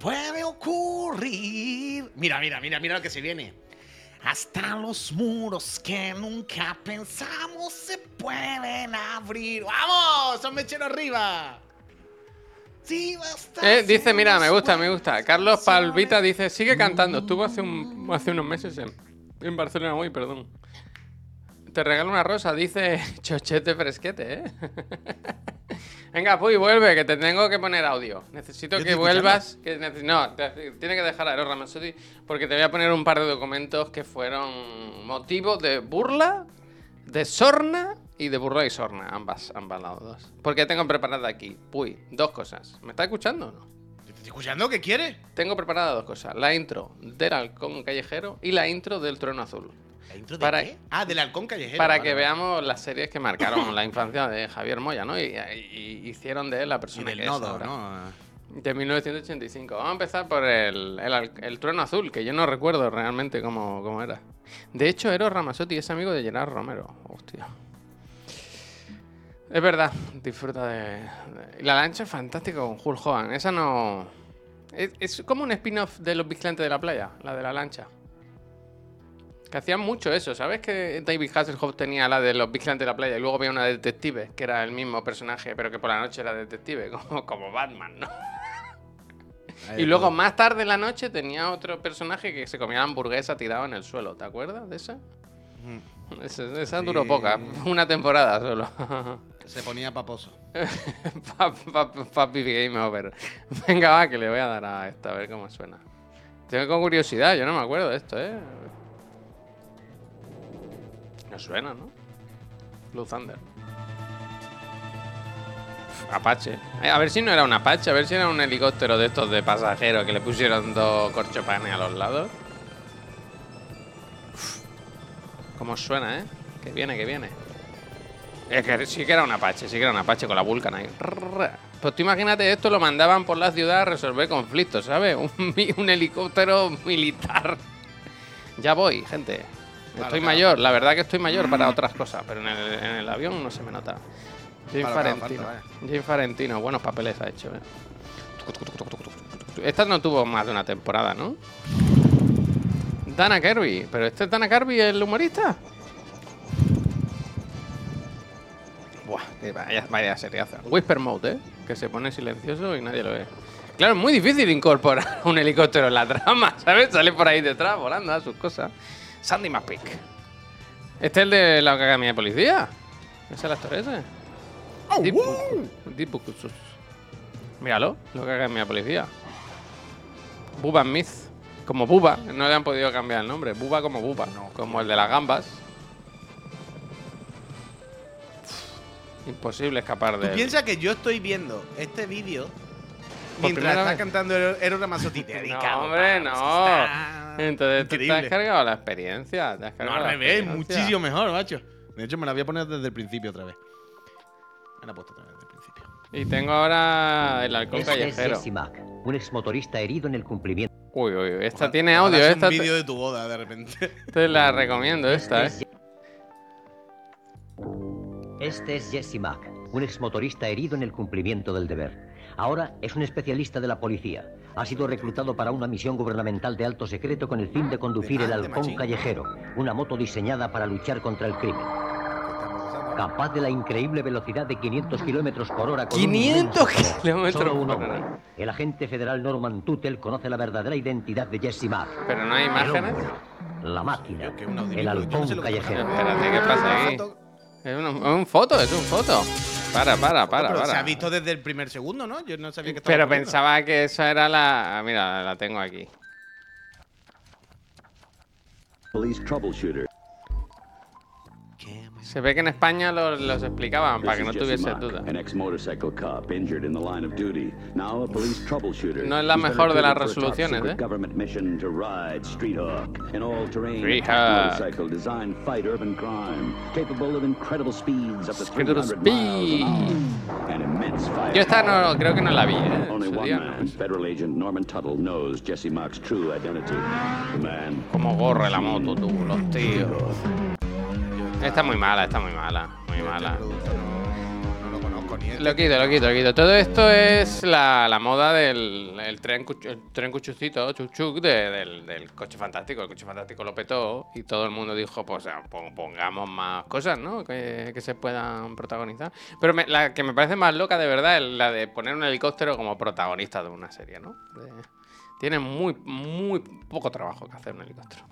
Puede ocurrir. Mira, mira, mira, mira lo que se viene. Hasta los muros que nunca pensamos se pueden abrir. ¡Vamos! ¡Son mechero arriba! Sí. Eh, dice, mira, me gusta, me gusta. Carlos Palvita dice, sigue cantando. Estuvo hace, un, hace unos meses en, en Barcelona hoy, perdón. Te regalo una rosa, dice Chochete Fresquete, ¿eh? Venga, Puy, vuelve, que te tengo que poner audio. Necesito que vuelvas. Que no, te- tiene que dejar a Eros Ramazzotti porque te voy a poner un par de documentos que fueron motivo de burla, de sorna y de burla y sorna, ambas, ambas las dos. Porque tengo preparada aquí, Puy, dos cosas. ¿Me está escuchando o no? ¿Te estoy escuchando? ¿Qué quiere? Tengo preparadas dos cosas. La intro del halcón callejero y la intro del trueno azul. ¿La intro de Para- qué? Ah, del halcón callejero. Para vale, que veamos las series que marcaron la infancia de Javier Moya, ¿no? Y, y- y hicieron de él la Y persona del que es nodo, ahora. ¿no? De 1985. Vamos a empezar por el, el, trueno azul, que yo no recuerdo realmente cómo, cómo era. De hecho, Eros Ramazzotti es amigo de Gerard Romero. Hostia. Es verdad, disfruta de, de- y La lancha es fantástica con Hulk Hogan. Esa no... Es, es como un spin-off de Los Vigilantes de la Playa, la de la lancha. Que hacían mucho eso. ¿Sabes que David Hasselhoff tenía la de Los Vigilantes de la Playa y luego había una de detective, que era el mismo personaje, pero que por la noche era detective, como, como Batman, ¿no? Ahí Y luego más tarde en la noche tenía otro personaje que se comía la hamburguesa tirado en el suelo. ¿Te acuerdas de esa? Esa, esa Sí. duró poca, una temporada solo. Se ponía paposo. Pa- pa- Papi Game Over. Venga, va, que le voy a dar a esta, a ver cómo suena. Tengo curiosidad, yo no me acuerdo de esto, ¿eh? Suena, ¿no? Blue Thunder. Apache. Eh, A ver si no era un Apache, a ver si era un helicóptero de estos de pasajeros que le pusieron dos corchopanes a los lados. Uf, ¿Cómo suena, eh? Que viene, que viene. Es que sí que era un Apache, sí que era un Apache con la Vulcan ahí. Pues tú imagínate, esto lo mandaban por la ciudad a resolver conflictos, ¿sabes? Un helicóptero militar. Ya voy, gente. Claro, estoy claro. mayor, la verdad que estoy mayor para otras cosas, pero en el, en el avión no se me nota. Claro, Farentino. James Farentino, buenos papeles ha hecho, ¿eh? Esta no tuvo más de una temporada, ¿no? Dana Kirby, pero este es Dana Kirby el humorista. Buah, que vaya, vaya seriaza. Whisper Mode, ¿eh? Que se pone silencioso y nadie lo ve. Claro, es muy difícil incorporar un helicóptero en la trama, ¿sabes? Sale por ahí detrás volando a sus cosas. Sandy McPeak. Este es el de la Academia de Policía. ¿Ese es el actor ese? Deep Buku- Deep. Míralo, lo que Academia de Policía. Bubba Smith. Como Buba, no le han podido cambiar el nombre. Buba como Buba, como el de las gambas. Imposible escapar de Tú él. piensas que yo estoy viendo este vídeo mientras está vez. cantando Ero Ramazzotti. Te No, hombre, no. Está Entonces tú te increíble. has cargado la experiencia. Te has No, al la revés, muchísimo mejor, macho. De hecho, me la voy a poner desde el principio otra vez. Me la he puesto otra vez desde el principio. Y tengo ahora el halcón Este es callejero. Jesse Mack, un exmotorista herido en el cumplimiento. Uy, uy, uy. Esta Ojalá- tiene audio. Esta un vídeo de tu boda, de repente. te la recomiendo, esta, Este ¿eh? es- Este es Jesse Mack, un exmotorista herido en el cumplimiento del deber. Ahora es un especialista de la policía. Ha sido reclutado para una misión gubernamental de alto secreto con el fin de conducir el halcón callejero, una moto diseñada para luchar contra el crimen. Capaz de la increíble velocidad de 500 kilómetros por hora. con un 500 inmenso poder. kilómetros por hombre. hora. El agente federal Norman Tuttle conoce la verdadera identidad de Jesse Mack. Pero no hay imágenes. hombre, la máquina, el yo no sé halcón callejero. Espérate, ¿qué pasa aquí? Es un, es un foto, es un foto. Para, para, para, Pero se para. ha visto desde el primer segundo, ¿no? Yo no sabía que estaba Pero ocurriendo. pensaba que eso era la. ah, Mira, la tengo aquí. Police troubleshooter. Se ve que en España los, los explicaban para que no tuviese duda. No es la mejor de las resoluciones, ¿eh? Street Hawk, an all-terrain Street attack Hawk. motorcycle designed to fight urban crime, capable of incredible speeds up to Incredible 300 miles an speed. hour, and immense fire. Yo esta no, creo que no la vi, ¿eh? Como corre la moto, tú, los tíos. Está muy mala, está muy mala, muy Este mala. producto no, no lo conozco ni este. Lo quito, lo quito, lo quito. Todo esto es la, la moda del el tren, el tren cuchucito, chuchuc, de- del, del coche fantástico. El coche fantástico lo petó y todo el mundo dijo, pues pon- pongamos más cosas, ¿no? Que, que se puedan protagonizar. Pero me- la que me parece más loca de verdad es la de poner un helicóptero como protagonista de una serie, ¿no? De- tiene muy, muy poco trabajo que hacer un helicóptero.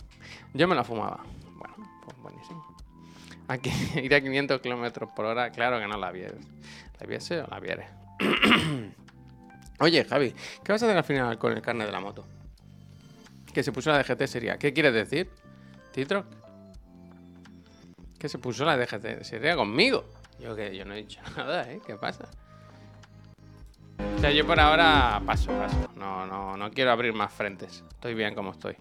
Yo me la fumaba. Bueno, pues buenísimo. Aquí, ir a 500 kilómetros por hora, claro que no la vieres. ¿La viese o la vieres? Oye, Javi, ¿qué vas a hacer al final con el carnet de la moto? Que se puso la DGT sería. ¿Qué quieres decir? ¿Titroc? Que se puso la DGT sería conmigo. Yo que yo no he dicho nada, ¿eh? ¿Qué pasa? O sea, yo por ahora paso, paso. No, no, no quiero abrir más frentes. Estoy bien como estoy.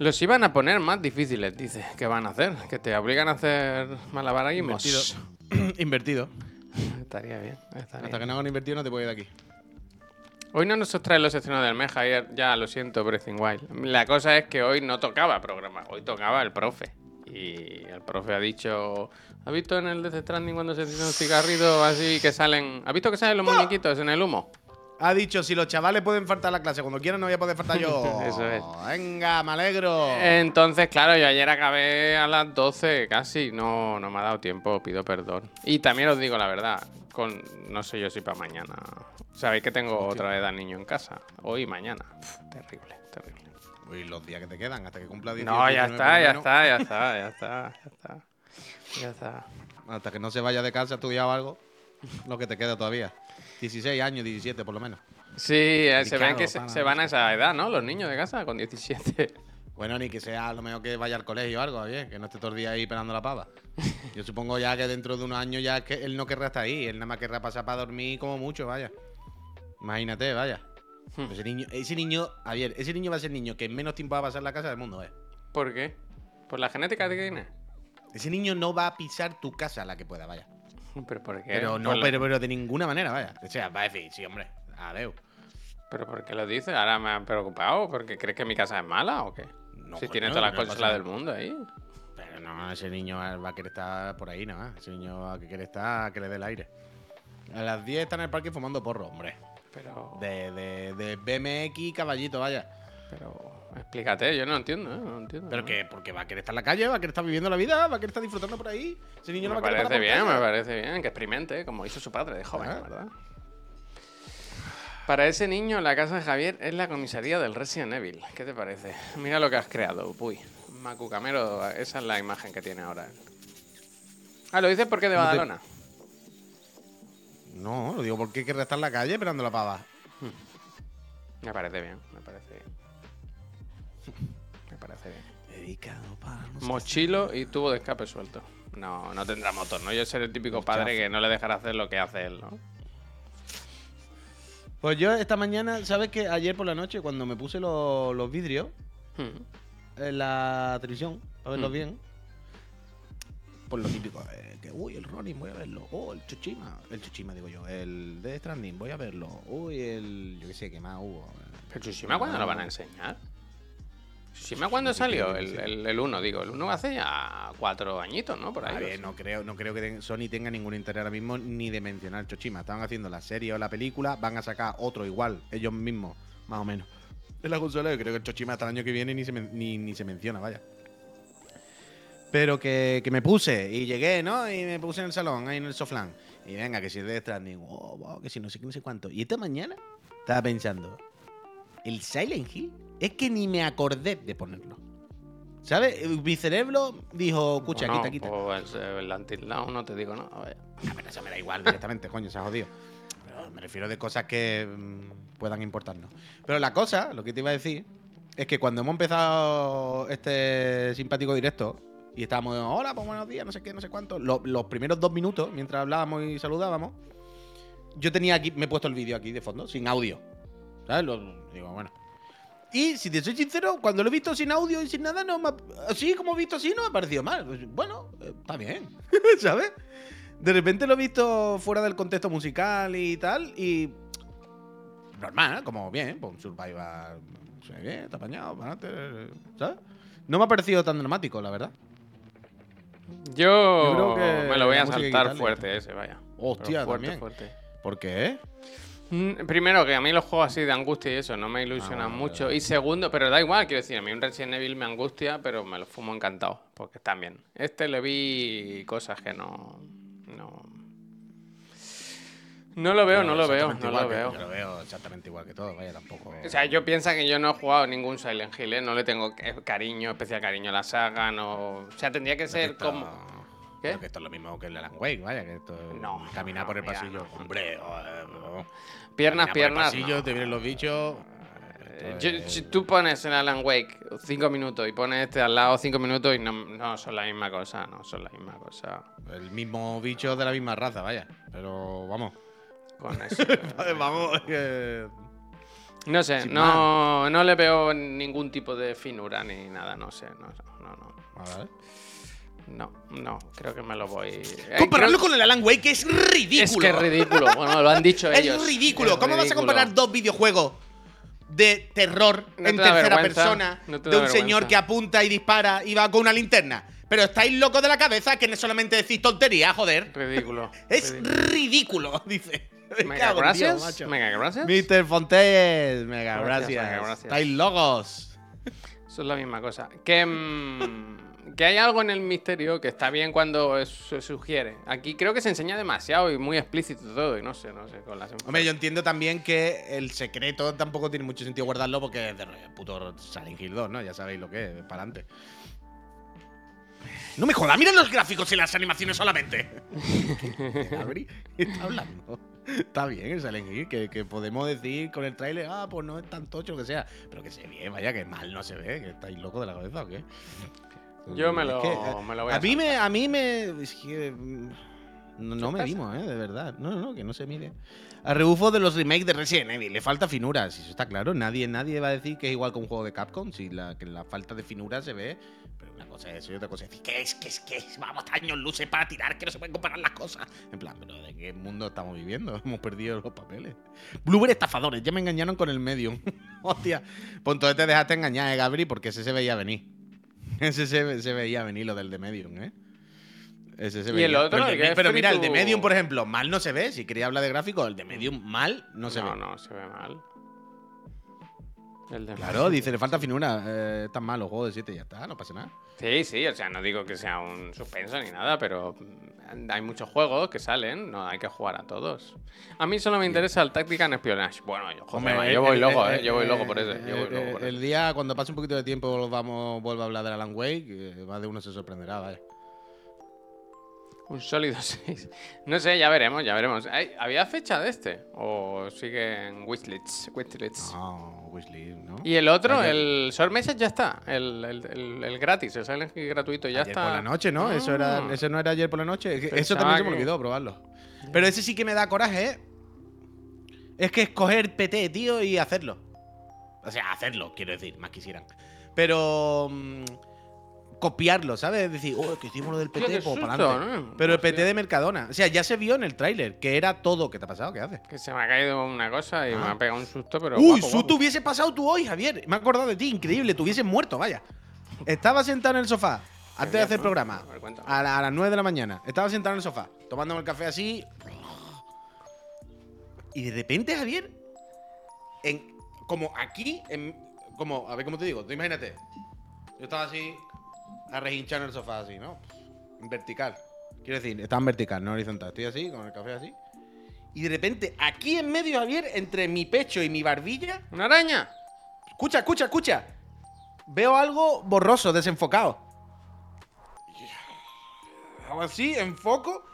Los iban a poner más difíciles, dice. ¿Qué van a hacer? Que te obligan a hacer malabarismos. Invertido. Invertido. Estaría bien. estaría Hasta bien. que no hagan invertido no te puedo ir de aquí. Hoy no nos trae los estrenos del mes, Javier. Ya, lo siento, Breath in Wild. La cosa es que hoy no tocaba programa, hoy tocaba el profe. Y el profe ha dicho... ¿Has visto en el Death Stranding cuando se tiene un cigarrito así que salen... ¿Has visto que salen los muñequitos en el humo? Ha dicho, si los chavales pueden faltar a la clase cuando quieran, no voy a poder faltar yo. Eso es. Venga, me alegro. Entonces, claro, yo ayer acabé a las 12 casi. No, no me ha dado tiempo, pido perdón. Y también os digo la verdad, con no sé yo si para mañana. Sabéis que tengo otra vez al niño en casa. Hoy y mañana. Terrible, terrible. Uy, los días que te quedan hasta que cumpla 18. No, ya 19 está, ya está, ya está, ya está, ya está. Ya está. Hasta que no se vaya de casa a estudiar algo, lo que te queda todavía. 16 años, 17 por lo menos. Sí, eh, se ven que se, van a esa edad, ¿no? Los niños de casa con 17. Bueno, ni que sea a lo mejor que vaya al colegio o algo, oye, que no esté todo el día ahí esperando la pava. Yo supongo ya que dentro de unos años ya que él no querrá estar ahí, él nada más querrá pasar para dormir como mucho, vaya. Imagínate, vaya. Hmm. Ese niño, ese niño, Javier, ese niño va a ser el niño que menos tiempo va a pasar en la casa del mundo, eh. ¿Por qué? ¿Por la genética que tiene? Ese niño no va a pisar tu casa la que pueda, vaya. ¿Pero por qué? Pero no, la- pero, pero de ninguna manera, vaya. O sea, va a decir, sí, hombre, adeu. ¿Pero por qué lo dices? Ahora me han preocupado. ¿Porque crees que mi casa es mala o qué? No, si tiene todas las cosas del nada. mundo ahí. Pero no, ese niño va a querer estar por ahí, ¿no? Ese niño va a querer estar a que le dé el aire. A las 10 está en el parque fumando porro, hombre. Pero, De, de, de BMX caballito, vaya. pero explícate, yo no entiendo, ¿eh? No entiendo. Pero ¿no? que, porque va a querer estar en la calle, va a querer estar viviendo la vida, va a querer estar disfrutando por ahí. Ese niño Me no va a querer parece bien, me parece bien que experimente, como hizo su padre de joven, Ah. ¿verdad? Para ese niño, la casa de Javier es la comisaría del Resident Evil. ¿Qué te parece? Mira lo que has creado, uy. Macucamero, esa es la imagen que tiene ahora. Ah, lo dices porque es de No te- Badalona. No, lo digo porque querrá estar en la calle esperando la pava. Me parece bien, me parece bien. Me parece bien. Mochilo y tubo de escape suelto. No, no tendrá motor, ¿no? Yo seré el típico padre que no le dejará hacer lo que hace él, ¿no? Pues yo esta mañana, ¿sabes que Ayer por la noche, cuando me puse los, los vidrios Hmm. en la televisión, para verlos Mm. bien, pues lo típico, eh, que uy, el Ronin, voy a verlo. Oh, el Chuchima, el Chuchima digo yo, el Death Stranding, voy a verlo. Uy, el, yo qué sé, ¿qué más hubo? ¿Pero Tsushima cuándo lo van a enseñar? ¿Tsushima cuándo salió? El, el, el 1, digo. El 1 hace ya cuatro añitos, ¿no? Por ahí. A ver, no creo, no creo que Sony tenga ningún interés ahora mismo ni de mencionar Chochima. Estaban haciendo la serie o la película, van a sacar otro igual, ellos mismos, más o menos. En la consola, yo creo que el Chochima hasta el año que viene ni se, ni, ni se menciona, vaya. Pero que, que me puse y llegué, ¿no? Y me puse en el salón, ahí en el soflán. Y venga, que si es de Stranding, oh, wow, que si no sé qué, no sé cuánto. Y esta mañana estaba pensando, el Silent Hill es que ni me acordé de ponerlo. ¿Sabes? Mi cerebro dijo, escucha, Bueno, quita, quita. Pues el Until Dawn, no te digo nada. vaya. A ver, eso me da igual directamente, coño, se ha jodido. Pero me refiero de cosas que mm, puedan importarnos. Pero la cosa, lo que te iba a decir, es que cuando hemos empezado este simpático directo y estábamos, hola, pues buenos días, no sé qué, no sé cuánto, lo- los primeros dos minutos, mientras hablábamos y saludábamos, yo tenía aquí, me he puesto el vídeo aquí de fondo, sin audio. ¿Sabes? Lo- digo, bueno. Y si te soy sincero, cuando lo he visto sin audio y sin nada, no me ha- así como he visto así, no me ha parecido mal. Pues, Bueno, eh, está bien, ¿sabes? De repente lo he visto fuera del contexto musical y tal, y. Normal, como bien, pues un survival. Se ve bien, está apañado, ¿sabes? No me ha parecido tan dramático, la verdad. Yo, Yo creo que me lo voy a saltar fuerte ese, vaya. Hostia, fuerte, también. fuerte. ¿Por qué? Mm, Primero, que a mí los juegos así de angustia y eso no me ilusionan Ah, mucho. Y segundo, pero da igual, quiero decir, a mí un Resident Evil me angustia, pero me lo fumo encantado, porque están bien. Este le vi cosas que no. No. No lo veo, no lo veo, no lo que- veo. Yo lo veo exactamente igual que todo, vaya, tampoco. O sea, yo pienso que yo no he jugado ningún Silent Hill, ¿eh? no le tengo eh, cariño, especial cariño a la saga, no. O sea, tendría que ser como. ¿Qué? que esto es lo mismo que el Alan Wake, vaya, que esto es No, caminar no, por el mira, pasillo. no. Hombre, joder, no. Piernas, Caminar por el piernas. pasillo, no. te vienen los bichos. Eh, yo- tú pones en Alan Wake cinco minutos y pones este al lado cinco minutos y no, no son la misma cosa, no son la misma cosa. El mismo bicho de la misma raza, vaya. Pero vamos. Con eso. vamos, que- No sé, Sin no, no le veo ningún tipo de finura ni nada, no sé, no, no, no. A ver. No, no, creo que me lo voy. eh, Compararlo creo- con el Alan Wake es ridículo. Es que es ridículo. Bueno, lo han dicho ellos. Es ridículo. Es ¿Cómo vas a comparar dos videojuegos de terror No en te tercera persona no te de un señor que apunta y dispara y va con una linterna? Pero estáis locos de la cabeza que no solamente decís tontería, joder. Ridículo. Es ridículo. dice. Me Mega gracias. Dios. Mega gracias. Mr. Fontes, mega Gracias, gracias. Estáis locos. Eso es la misma cosa. Que, mm, que hay algo en el misterio que está bien cuando se sugiere. Aquí creo que se enseña demasiado y muy explícito todo. Y no sé, no sé. Con las Hombre, yo entiendo también que el secreto tampoco tiene mucho sentido guardarlo porque es de puto Silent Hill 2, ¿no? Ya sabéis lo que es, para adelante. No me jodas, miren los gráficos y las animaciones solamente. ¿qué está hablando? Está bien el Silent Hill, que, que podemos decir con el tráiler, ah, pues no es tan tocho lo que sea, pero que se ve, vaya, que mal no se ve, que estáis locos de la cabeza o qué. Yo me Es lo- que, me lo voy a mí me, a mí me, es que, mm, no, no me pasa? vimos, eh, de verdad. No, no, que no se mide. A rebufo de los remakes de Resident Evil, le falta finura, si eso está claro. Nadie, nadie va a decir que es igual que un juego de Capcom, si la, que la falta de finura se ve. Pero una cosa es eso y otra cosa es decir que es, que es, que es, vamos, años luces para tirar, que no se pueden comparar las cosas. En plan, pero ¿de qué mundo estamos viviendo? Hemos perdido los papeles. Blueberry estafadores, ya me engañaron con el Medium. Hostia, pues entonces te dejaste engañar, eh, Gabri, porque ese se veía venir. Ese se, se veía venir lo del de Medium, ¿eh? Ese se Y veía. el otro, pero, el pero mira, el de Medium, por ejemplo, mal no se ve. Si quería hablar de gráficos, el de Medium mal no se no, ve. no, se ve mal. El de Claro, dice, le falta finura. Eh, tan mal los juegos de 7 ya está, no pasa nada. Sí, sí, o sea, no digo que sea un suspenso ni nada, pero hay muchos juegos que salen, no hay que jugar a todos. A mí solo me interesa el Tactical Espionage. Bueno, yo, joder, Hombre, yo voy el- loco, eh, yo voy loco por voy el- loco por el ese. día, cuando pase un poquito de tiempo, vamos, vuelvo a hablar del Alan Wake, eh, más de uno se sorprenderá, vaya. Un sólido 6. No sé, ya veremos, ya veremos. ¿Había fecha de este? ¿O sigue en wishlist? wishlist? No, ¿no? Y el otro, Ayer- el Short Message ya está. El, el, el- el gratis, el Silent Hill gratuito ya ayer está. por la noche, ¿no? Eso, era, Ah. eso no era ayer por la noche. Es que Eso también se me que- olvidó probarlo. Pero ese sí que me da coraje, ¿eh? Es que escoger PT, tío, y hacerlo. O sea, hacerlo, quiero decir, más quisieran. Pero. mm, copiarlo, ¿sabes? Es decir, oh, que hicimos lo del Tío, PT, pues susto, para adelante. ¿no? Pero el. PT de Mercadona. O sea, ya se vio en el tráiler que era todo. ¿Qué te ha pasado? ¿Qué haces? Que se me ha caído una cosa y me Ah. ha pegado un susto, pero. Uy, guapo, susto hubiese pasado tú hoy, Javier. Me he acordado de ti, increíble. Te hubieses muerto, vaya. Estaba sentado en el sofá antes de hacer ¿no? programa. A ver, cuéntame. A, la- a las 9 de la mañana. Estaba sentado en el sofá, tomándome el café así. Y de repente, Javier, en, como aquí, en, como, a ver cómo te digo, tú imagínate. Yo estaba así, arrehinchado en el sofá, así, ¿no? En vertical. Quiero decir, estaba en vertical, no horizontal. Estoy así, con el café así. Y de repente, aquí en medio, Javier, entre mi pecho y mi barbilla, ¿Una araña? Escucha, escucha, escucha. Veo algo borroso, desenfocado. Hago así, enfoco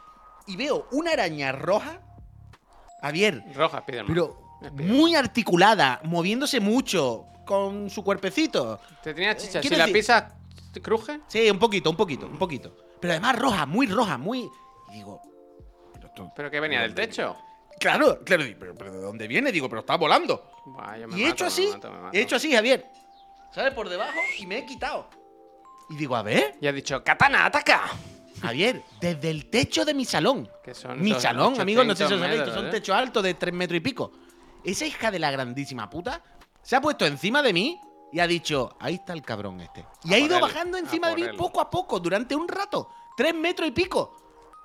y veo una araña roja. Javier, Roja, Spiderman. pero Spiderman. muy articulada, moviéndose mucho con su cuerpecito. Te tenía chicha. Si la pisas, ¿te cruje? Sí, un poquito, un poquito, un poquito. Pero además roja, muy roja, muy. Y digo. pero esto- ¿Pero que venía del techo? Claro, claro, pero, pero ¿de dónde viene? Digo, pero está volando. Buah, yo me Y he hecho me así, mato, me mato. he hecho así, Javier. ¿Sabes? Por debajo y me he quitado. Y digo, a ver, Y has dicho, ¡Katana, ataca! Javier, desde el techo de mi salón. Que son Mi salón, amigos, no sé si os 800 sabéis, son ¿eh? techo alto de 3 metros y pico. Esa hija de la grandísima puta se ha puesto encima de mí y ha dicho, ahí está el cabrón este. Y A ha ido bajando encima de mí poco a poco, durante un rato. 3 metros y pico.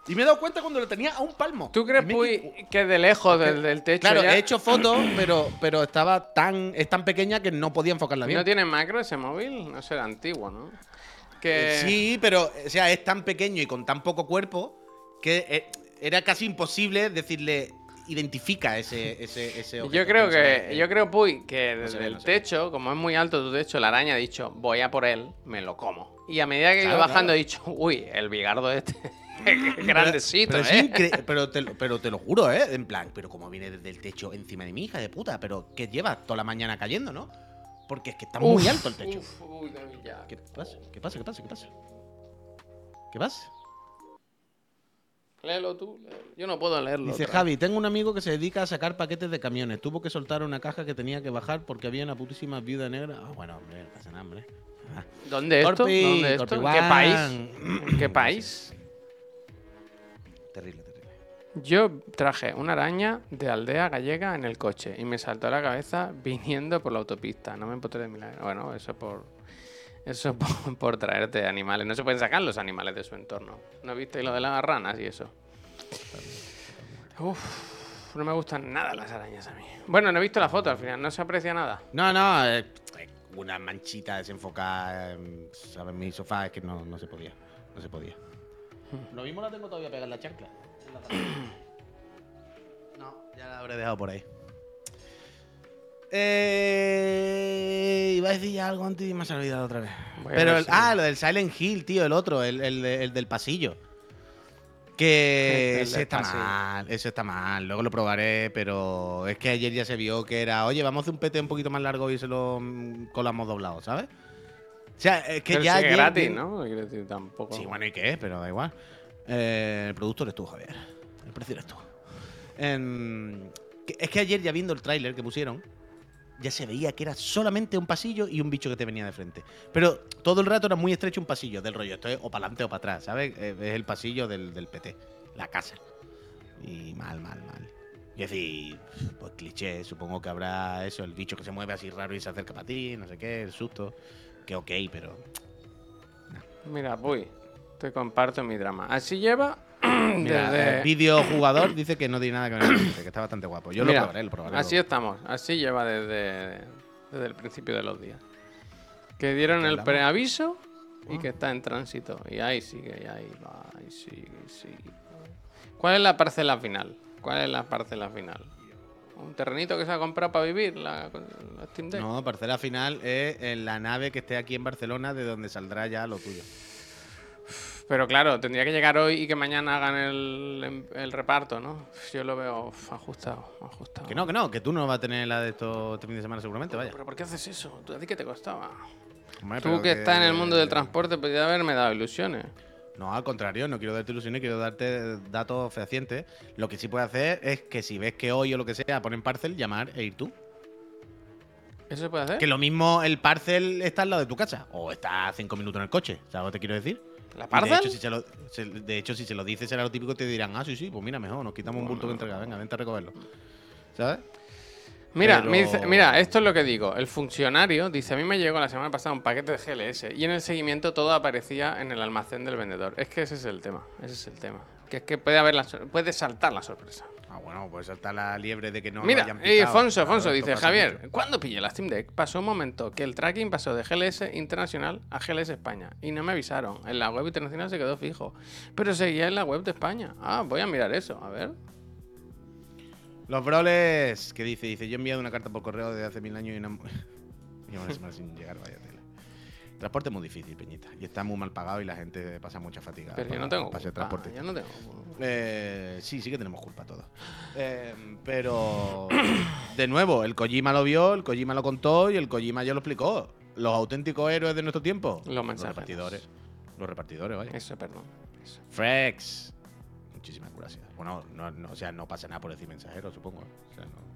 Y me he dado cuenta cuando lo tenía a un palmo. ¿Tú crees, Puy, que de lejos del, del techo Claro, ya- he hecho fotos, pero, pero estaba tan, es tan pequeña que no podía enfocarla bien. ¿No tiene macro ese móvil? No será antiguo, ¿no? Que... Sí, pero o sea, es tan pequeño y con tan poco cuerpo que eh, era casi imposible decirle identifica ese ese ese Yo objeto. creo se ve. que, yo creo, Puy, que desde el no techo, como es muy alto tu techo, la araña ha dicho, voy a por él, me lo como. Y a medida que iba Claro, bajando claro. he dicho, uy, el bigardo este, grandecito, pero, ¿eh? pero, te, lo- pero te lo juro, ¿eh? En plan, pero como viene desde el techo encima de mi hija de puta, pero ¿qué lleva toda la mañana cayendo, no? Porque es que está muy alto el techo. uf, uy. ¿Qué pasa? ¿Qué pasa? ¿Qué pasa? ¿Qué pasa? ¿Qué pasa? Léelo tú. léelo. Yo no puedo leerlo. Dice otra. Javi, tengo un amigo que se dedica a sacar paquetes de camiones. Tuvo que soltar una caja que tenía que bajar porque había una putísima viuda negra. Ah, bueno, hombre, pasa nada, hombre. Ah. ¿Dónde esto? Corpi, ¿Dónde esto? ¿En qué país? ¿En qué país? Terrible, terrible. Yo traje una araña de aldea gallega en el coche y me saltó a la cabeza viniendo por la autopista. No me empotré de milagro. Bueno, eso por. Eso por, por traerte animales. No se pueden sacar los animales de su entorno. ¿No visteis lo de las ranas y eso? Uf, no me gustan nada las arañas a mí. Bueno, no he visto la foto al final, no se aprecia nada. No, no, eh, una manchita desenfocada, eh, ¿sabes? Mi sofá es que no, no se podía. No se podía. Lo mismo la tengo todavía pegada en la chancla. No, ya la habré dejado por ahí. Eh, iba a decir ya algo antes y me ha olvidado otra vez. Pero, el- ah, lo del Silent Hill, tío, el otro, el, el de- el del pasillo. Que ese está mal, eso está mal. Luego lo probaré, pero es que ayer ya se vio que era, oye, vamos a hacer un PT un poquito más largo y se lo mm, colamos doblado, ¿sabes? O sea, es que Pero ya. ayer- gratis, ¿no? Decir, tampoco. Sí, bueno, ¿y qué? Pero da igual. Eh, el productor eres tú, Javier. El precio eres tú. Em, es que ayer ya viendo el tráiler que pusieron, ya se veía que era solamente un pasillo y un bicho que te venía de frente. Pero todo el rato era muy estrecho un pasillo del rollo. Esto es o para adelante o para atrás, ¿sabes? Eh, Es el pasillo del, del PT, la casa. Y mal, mal, mal. Y decir, pues cliché, supongo que habrá eso, el bicho que se mueve así raro y se acerca para ti, no sé qué, el susto. Que ok, pero Mira, Puy, te comparto mi drama. Así lleva Mira, desde- el vídeo jugador dice que no tiene nada que ver con el que está bastante guapo. Yo Mira, lo probaré, lo probaré. Así luego. estamos, así lleva desde, desde el principio de los días. Que dieron ¿Qué el preaviso y que está en tránsito. Y ahí sigue, y ahí va, ahí sigue, y sigue. ¿Cuál es la parcela final? ¿Cuál es la parcela final? ¿Un terrenito que se ha comprado para vivir? La, la Steam Deck. No, parcela final es en la nave que esté aquí en Barcelona, de donde saldrá ya lo tuyo. Pero claro, tendría que llegar hoy y que mañana hagan el, el reparto, ¿no? Yo lo veo ajustado, ajustado. Que no, que no, que tú no vas a tener la de esto este fin de semana seguramente, vaya. ¿Pero por qué haces eso? ¿Tú- ¿A ti qué te costaba? Hombre, Tú que estás en el mundo del transporte podrías haberme dado ilusiones. No, al contrario, no quiero darte ilusiones, quiero darte datos fehacientes. Lo que sí puedes hacer es que si ves que hoy o lo que sea ponen parcel, llamar e ir tú. ¿Eso se puede hacer? Que lo mismo el parcel está al lado de tu casa o está a cinco minutos en el coche, ¿sabes lo que te quiero decir? De hecho, si se lo, se- de hecho, si se lo dices, será lo típico, te dirán, ah, sí, sí, pues mira, mejor, nos quitamos un bulto que entregar, venga, vente a recogerlo. ¿Sabes? Mira, Pero- me dice- mira, esto es lo que digo. El funcionario dice, a mí me llegó la semana pasada un paquete de GLS y en el seguimiento todo aparecía en el almacén del vendedor. Es que ese es el tema, ese es el tema. Que es que puede haber la puede saltar la sorpresa. Ah, bueno, pues salta la liebre de que no lo Mira, hayan y Claro, Afonso esto dice, Javier, mucho. ¿cuándo pillé la Steam Deck? Pasó un momento que el tracking pasó de GLS internacional a GLS España y no me avisaron. En la web internacional se quedó fijo, pero seguía en la web de España. Ah, voy a mirar eso, a ver. Los broles, ¿qué dice? Dice, yo he enviado una carta por correo desde hace mil años y una, y una semana sin llegar, vaya tela. Transporte es muy difícil, Peñita. Y está muy mal pagado y la gente pasa mucha fatiga. Pero yo no tengo para transporte. yo no tengo Eh, sí, sí que tenemos culpa todos. Eh, pero, de nuevo, el Kojima lo vio, el Kojima lo contó y el Kojima ya lo explicó. Los auténticos héroes de nuestro tiempo. Los mensajeros. repartidores. Los repartidores, vaya. Eso, perdón. Eso. Frex. Muchísimas gracias. Bueno, no, no, o sea, no pasa nada por decir mensajero, supongo. O sea, no,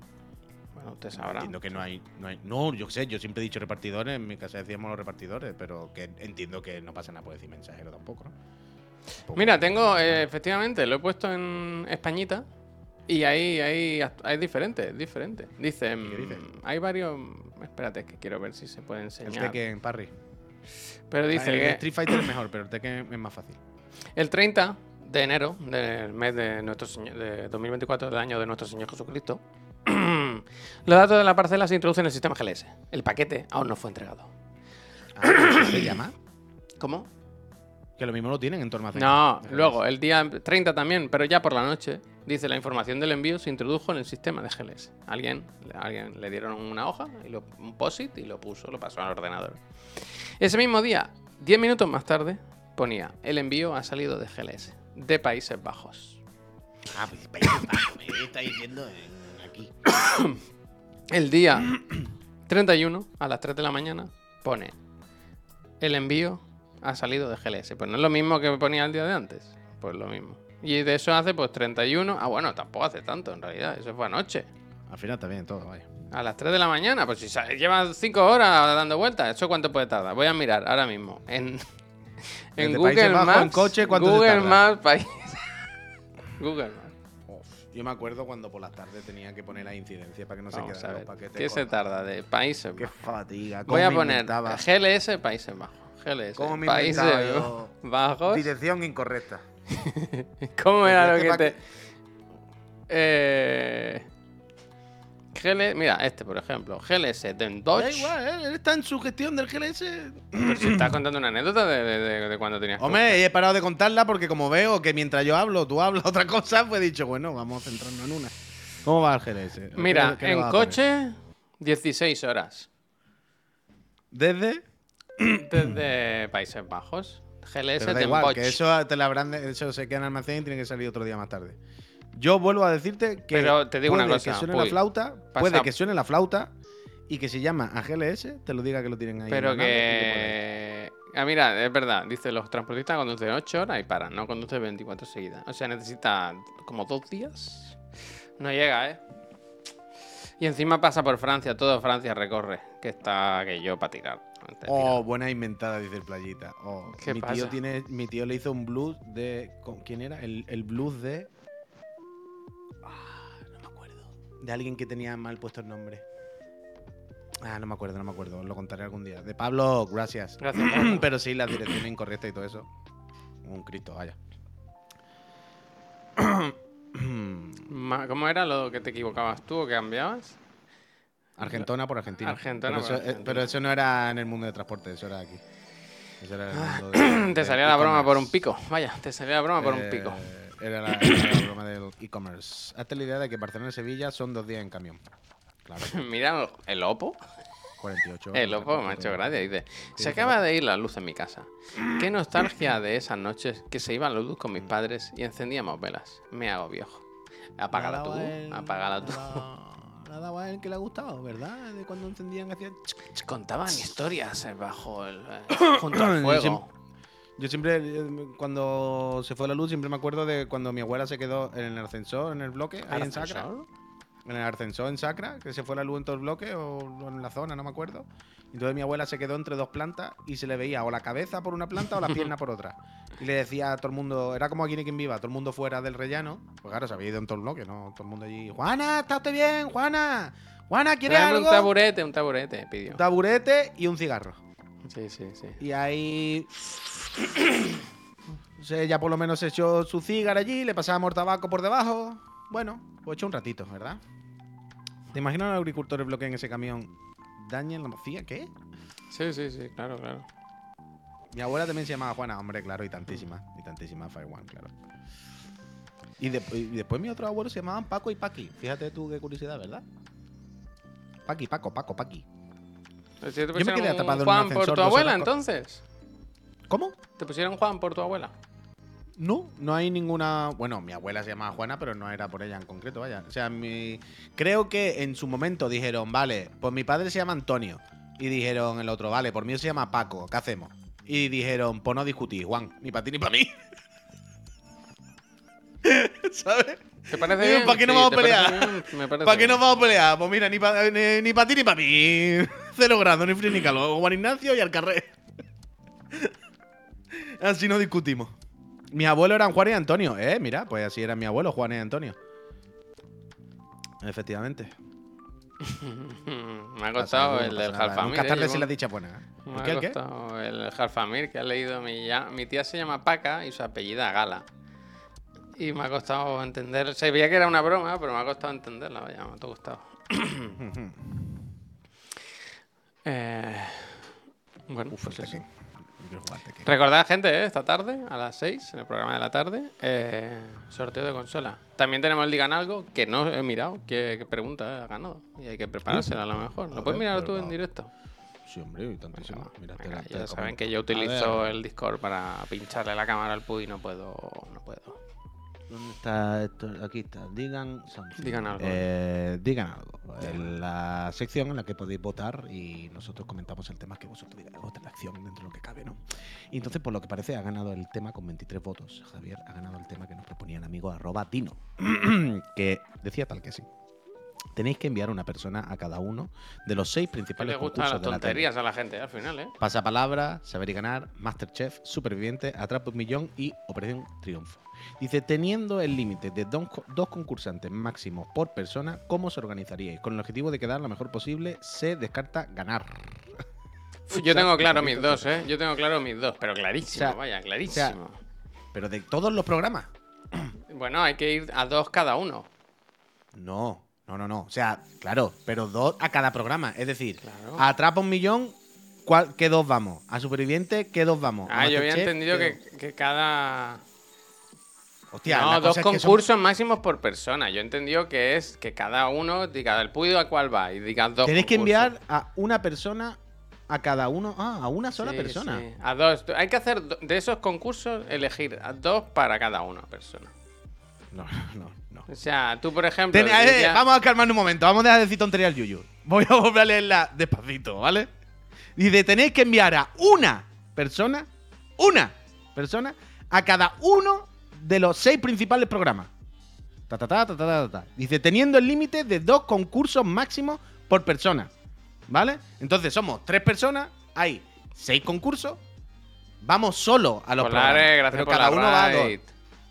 Bueno, usted sabrá. entiendo que no hay, no hay. No, yo sé, yo siempre he dicho repartidores, en mi casa decíamos los repartidores, pero que entiendo que no pasa nada por decir mensajero tampoco, ¿no? Tampoco- Mira, tengo, eh, efectivamente, lo he puesto en Españita y ahí hay, hay diferentes, diferentes. Dice, ¿Y qué dice? hay varios, espérate, que quiero ver si se puede El enseñar. Tekken Parry. Pero dice el que Street Fighter es mejor, pero el Tekken es más fácil. el 30 de enero del mes de nuestro señor, de 2024, del año de nuestro Señor Jesucristo, los datos de la parcela se introducen en el sistema GLS. El paquete aún no fue entregado. Ah, ¿cómo se llama? ¿Cómo? Que lo mismo lo tienen en torno a No, luego, el día 30 también, pero ya por la noche, dice la información del envío se introdujo en el sistema de GLS. Alguien, alguien le dieron una hoja, y lo, un POSIT y lo puso, lo pasó al ordenador. Ese mismo día, 10 minutos más tarde, ponía, el envío ha salido de GLS, de Países Bajos. Ah, pues Países Bajos, me está diciendo en- aquí. El día 31, a las 3 de la mañana, pone, el envío ha salido de GLS. Pues no es lo mismo que ponía el día de antes, pues lo mismo. Y de eso hace pues 31, ah bueno, tampoco hace tanto en realidad, eso fue anoche. Al final está bien todo, vaya. A las 3 de la mañana, pues si llevas 5 horas dando vueltas, ¿eso cuánto puede tardar? Voy a mirar ahora mismo. En, Google Maps. en coche, ¿cuánto se Google? Maps, país. Google Maps. Yo me acuerdo cuando por las tardes tenía que poner la incidencia para que no se Vamos quedaran los paquetes. ¿Qué se tarda de Países Qué Bajos? fatiga. Voy a poner inventaba- GLS Países Bajos. GLS cómo me Países yo Bajos. Dirección incorrecta. ¿Cómo era lo Este que te.? Eh. GL... Mira, este por ejemplo. GLS Den Da Dodge. igual, ¿eh? él está en su gestión del GLS. Pero si estás contando una anécdota de, de- de- de cuando tenías. Hombre, he parado de contarla porque como veo que mientras yo hablo, tú hablas otra cosa, pues he dicho, bueno, vamos a centrarnos en una. ¿Cómo va el GLS? Mira, ¿Qué- qué le en coche, 16 horas. Desde. Desde Países Bajos. GLS da Den igual, Bosch. que eso te la habrán eso se queda en almacén y tiene que salir otro día más tarde. Yo vuelvo a decirte que Pero te digo una puede cosa, que suene la flauta, pasa- puede que suene la flauta y que se llama a GLS, te lo diga que lo tienen ahí. Pero que. Ah, mira, es verdad. Dice: los transportistas conducen 8 horas y paran, no conducen 24 seguidas. O sea, necesita como dos días. No llega, ¿eh? Y encima pasa por Francia, todo Francia recorre. Que está que yo para tirar. Oh, buena inventada, dice el playita. Oh, ¿Qué mi pasa? tío tiene, mi tío le hizo un blues de. ¿con ¿Quién era? El, el blues de. De alguien que tenía mal puesto el nombre. Ah, no me acuerdo, no me acuerdo. Os lo contaré algún día. De Pablo, gracias. Gracias. Pablo. Pero sí, la dirección incorrecta y todo eso. Un Cristo, vaya. ¿Cómo era lo que te equivocabas tú o que cambiabas? Argentona por Argentina. Argentona pero, por eso, eh, Argentina. pero eso no era en el mundo de transporte, eso era aquí. Eso era en el mundo de- Ah, Te salía la broma por un pico. Vaya, te salía la broma por un Eh, pico. Era la, era la broma del e-commerce. Hazte la idea de que Barcelona y Sevilla son dos días en camión. Claro. Mira el Oppo. 48 Eh, horas, lo tampoco me ha hecho gracia. Dice, se acaba de ir la luz en mi casa. Qué nostalgia de esas noches que se iban la luz con mis padres y encendíamos velas. Me hago viejo. Apágala tú, apágala tú. ha dado- Le ha dado a él que le ha gustado, ¿verdad? De cuando encendían hacían... Contaban historias eh, bajo el... eh, junto al fuego. Yo siempre, eh, cuando se fue la luz, siempre me acuerdo de cuando mi abuela se quedó en el ascensor, en el bloque, ahí en Sacra. En el ascensor en Sacra, que se fue la luz en todo el bloque o en la zona, no me acuerdo. Entonces mi abuela se quedó entre dos plantas y se le veía o la cabeza por una planta o la pierna por otra. Y le decía a todo el mundo, era como aquí en quien viva, todo el mundo fuera del rellano. Pues claro, se había ido en todo el bloque, ¿no? Todo el mundo allí. Juana, ¿está usted bien? Juana, Juana, ¿quiere Tráeme algo? un taburete, un taburete, pidió. Un taburete y un cigarro. Sí, sí, sí. Y ahí. Ella por lo menos echó su cigarro allí, le pasábamos tabaco por debajo. Bueno, pues echó un ratito, ¿verdad? ¿Te imaginas los agricultores bloquean ese camión? ¿Dañen la mocilla? ¿Qué? Sí, sí, sí, claro, claro. Mi abuela también se llamaba Juana, hombre, claro, y tantísima. Y tantísima Fire One, claro. Y, de- y después mis otros abuelos se llamaban Paco y Paqui. Fíjate tú qué curiosidad, ¿verdad? Paqui, Paco, Paco, Paqui. Te me quedé atrapado en un Juan por ascensor tu dos abuela, horas entonces. ¿Cómo? ¿Te pusieron Juan por tu abuela? No, no hay ninguna. Bueno, mi abuela se llamaba Juana, pero no era por ella en concreto, vaya. O sea, mi... creo que en su momento dijeron, vale, pues mi padre se llama Antonio. Y dijeron el otro, vale, por mí se llama Paco, ¿qué hacemos? Y dijeron, pues no discutir, Juan, ni para ti ni para mí. ¿Sabes? ¿Te parece bien? ¿para qué nos Sí, vamos a ¿te parece pelear? bien? Me parece ¿Para qué bien. nos vamos a pelear? Pues mira, ni para ni, pa ti ni para mí. Cero grados, ni frío ni calor. Juan Ignacio y al carrer. Así no discutimos. Mi abuelo eran Juan y Antonio. Eh, mira, pues así era mi abuelo, Juan y Antonio. Efectivamente. Me ha costado el del. Jalfamir. Nunca tarde si la dicha buena. Me ¿El ha costado el Jalfamir que ha leído mi, ya, mi tía se llama Paca y su apellida Gala. Y me ha costado entender. Se veía que era una broma, pero me ha costado entenderla. Vaya, me ha costado. Eh, bueno, pues eso. Recordad, gente, eh, esta tarde, a las 6, en el programa de la tarde, eh, sorteo de consola. También tenemos el Digan Algo, que no he mirado qué, qué pregunta ha ganado. Y hay que preparársela a lo mejor. A ¿Lo puedes ver, mirar tú en directo? Sí, hombre, y tantísimo. Mira, ya saben que yo utilizo el Discord para pincharle la cámara al Puy y no puedo. No puedo. ¿Dónde está esto? Aquí está. Digan something. Digan algo. Eh, digan algo. En la sección en la que podéis votar y nosotros comentamos el tema que vosotros digáis, vuestra reacción dentro de lo que cabe, ¿no? Y entonces, por lo que parece, ha ganado el tema con 23 votos. Javier ha ganado el tema que nos proponía el amigo arroba Dino, que decía tal que sí. Tenéis que enviar una persona a cada uno de los seis principales le gustan concursos las de la tonterías a la gente al final, ¿eh? Pasapalabra, Saber y Ganar, Masterchef, Superviviente, Atrapa un Millón y Operación Triunfo. Dice, teniendo el límite de dos, co- dos concursantes máximos por persona, ¿cómo se organizaríais? Con el objetivo de quedar lo mejor posible, se descarta ganar. Yo tengo claro mis dos, ¿eh? Yo tengo claro mis dos, pero clarísimo, O sea, vaya, clarísimo. Pero de todos los programas. Bueno, hay que ir a dos cada uno. No, no, no, no. O sea, claro, pero dos a cada programa. Es decir, Claro. a Atrapa un Millón, ¿cuál, ¿qué dos vamos? A Superviviente, ¿qué dos vamos? Ah, yo había entendido ¿qué que, cada. Hostia, no, dos que son- concursos máximos por persona. Yo he entendido que es que cada uno diga el puido a cuál va y diga dos. Tenéis que enviar a una persona a cada uno. Ah, a una sola Sí, persona. sí, A dos. Hay que hacer de esos concursos, elegir a dos para cada una persona. No, no, no. O sea, tú, por ejemplo. Ten- eh, vamos a calmarnos un momento. Vamos a dejar de decir tontería al Yuyu. Voy a volver a leerla despacito, ¿vale? Dice: tenéis que enviar a una persona, una persona, a cada uno de los seis principales programas. Ta, ta, ta, ta, ta, ta, ta. Dice: teniendo el límite de dos concursos máximos por persona. ¿Vale? Entonces somos tres personas, hay seis concursos. Vamos solo a los Polares, programas. gracias pero por cada uno va a dos.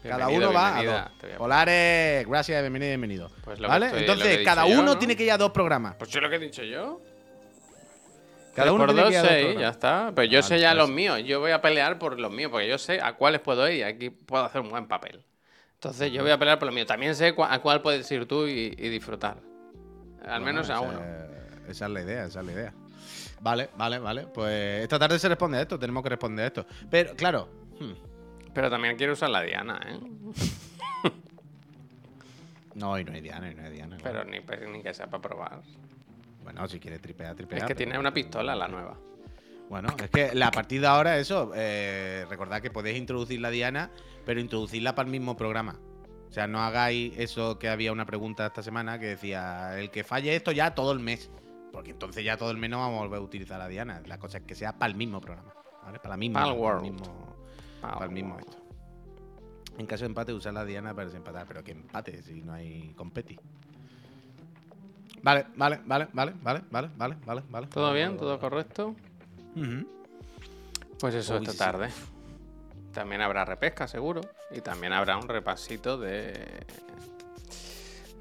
Cada Bienvenido, uno va a dos. A- Polares, gracias, bienvenido, bienvenido. Pues lo que ¿Vale? estoy- lo que Entonces, cada yo, uno ¿no? tiene que ir a dos programas. Pues yo lo que he dicho yo. Cada uno por tiene dos, que ir a dos seis, ya programas. está. Pero yo Vale, sé ya pues. los míos. Yo voy a pelear por los míos, porque yo sé a cuáles puedo ir y aquí puedo hacer un buen papel. Entonces yo voy a pelear por los míos. También sé a cuál puedes ir tú y, y disfrutar. Al Bueno, menos a uno. Esa es la idea, esa es la idea. Vale, vale, vale. Pues esta tarde se responde a esto, tenemos que responder a esto. Pero, claro. hmm, Pero también quiero usar la Diana, ¿eh? No, y no hay Diana, y no hay Diana. claro. Pero ni, ni que sea para probar. Bueno, si quieres tripear, tripear. Es que tiene una pistola la nueva. Bueno, es que la partida de ahora, eso, eh, recordad que podéis introducir la Diana, pero introducirla para el mismo programa. O sea, no hagáis eso que había una pregunta esta semana que decía, el que falle esto ya todo el mes. Porque entonces ya todo el mes no vamos a volver a utilizar la Diana. La cosa es que sea para el mismo programa. ¿Vale? Para la misma. Para el World. mismo, para el mismo esto. En caso de empate, usar la Diana para desempatar. Pero que empate si no hay competi. Vale, vale, vale, vale, vale, vale, vale, vale, vale. ¿Todo vale, bien? vale, ¿Todo correcto? Pues eso, Uy, esta sí. tarde. También habrá repesca, seguro. Y también habrá un repasito de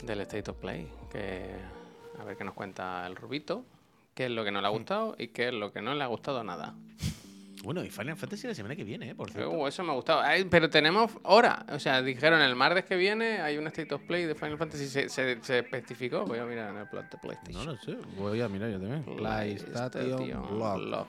del State of Play. Que a ver qué nos cuenta el Rubito. Qué es lo que no le ha gustado y qué es lo que no le ha gustado nada. Bueno, y Final Fantasy la semana que viene, ¿eh? Por cierto. Uh, eso me ha gustado. Ay, pero tenemos hora. O sea, dijeron el martes que viene hay un State of Play de Final Fantasy. Se, se, se especificó. Voy a mirar en el plot de No PlayStation. lo sé, voy a mirar yo también. PlayStation Blog. Blog.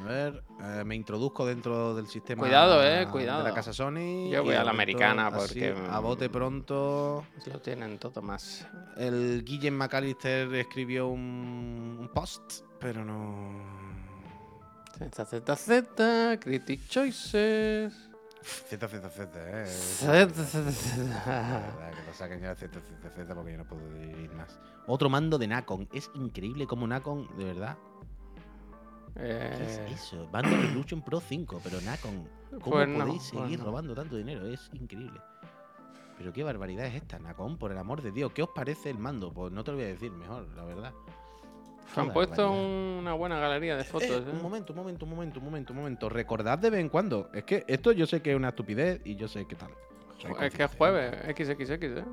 A ver, eh, me introduzco dentro del sistema Cuidado, eh, de cuidado. la casa Sony. Yo voy a la americana así, porque, A bote mm, pronto. Lo tienen todo más. El Guillem McAllister escribió un, un post, pero no. ZZZ, Critic Choices. Z, Z, Z, eh. ZZZ. Que lo saquen ya Z, Z, Z porque yo no puedo ir más. Otro mando de Nacon. Es increíble como Nacon, de verdad. ¿Qué es Eh, eso? Mando Resolution Pro 5, pero Nacon. ¿Cómo Pues no, podéis pues seguir no. robando tanto dinero? Es increíble. Pero qué barbaridad es esta, Nacon, por el amor de Dios. ¿Qué os parece el mando? Pues no te lo voy a decir mejor, la verdad. Qué han puesto una buena galería de fotos. Eh, ¿eh? un momento, un momento, un momento, un momento, un momento. Recordad de vez en cuando. Es que esto yo sé que es una estupidez y yo sé qué tal. Es que es jueves, XXX, ¿eh?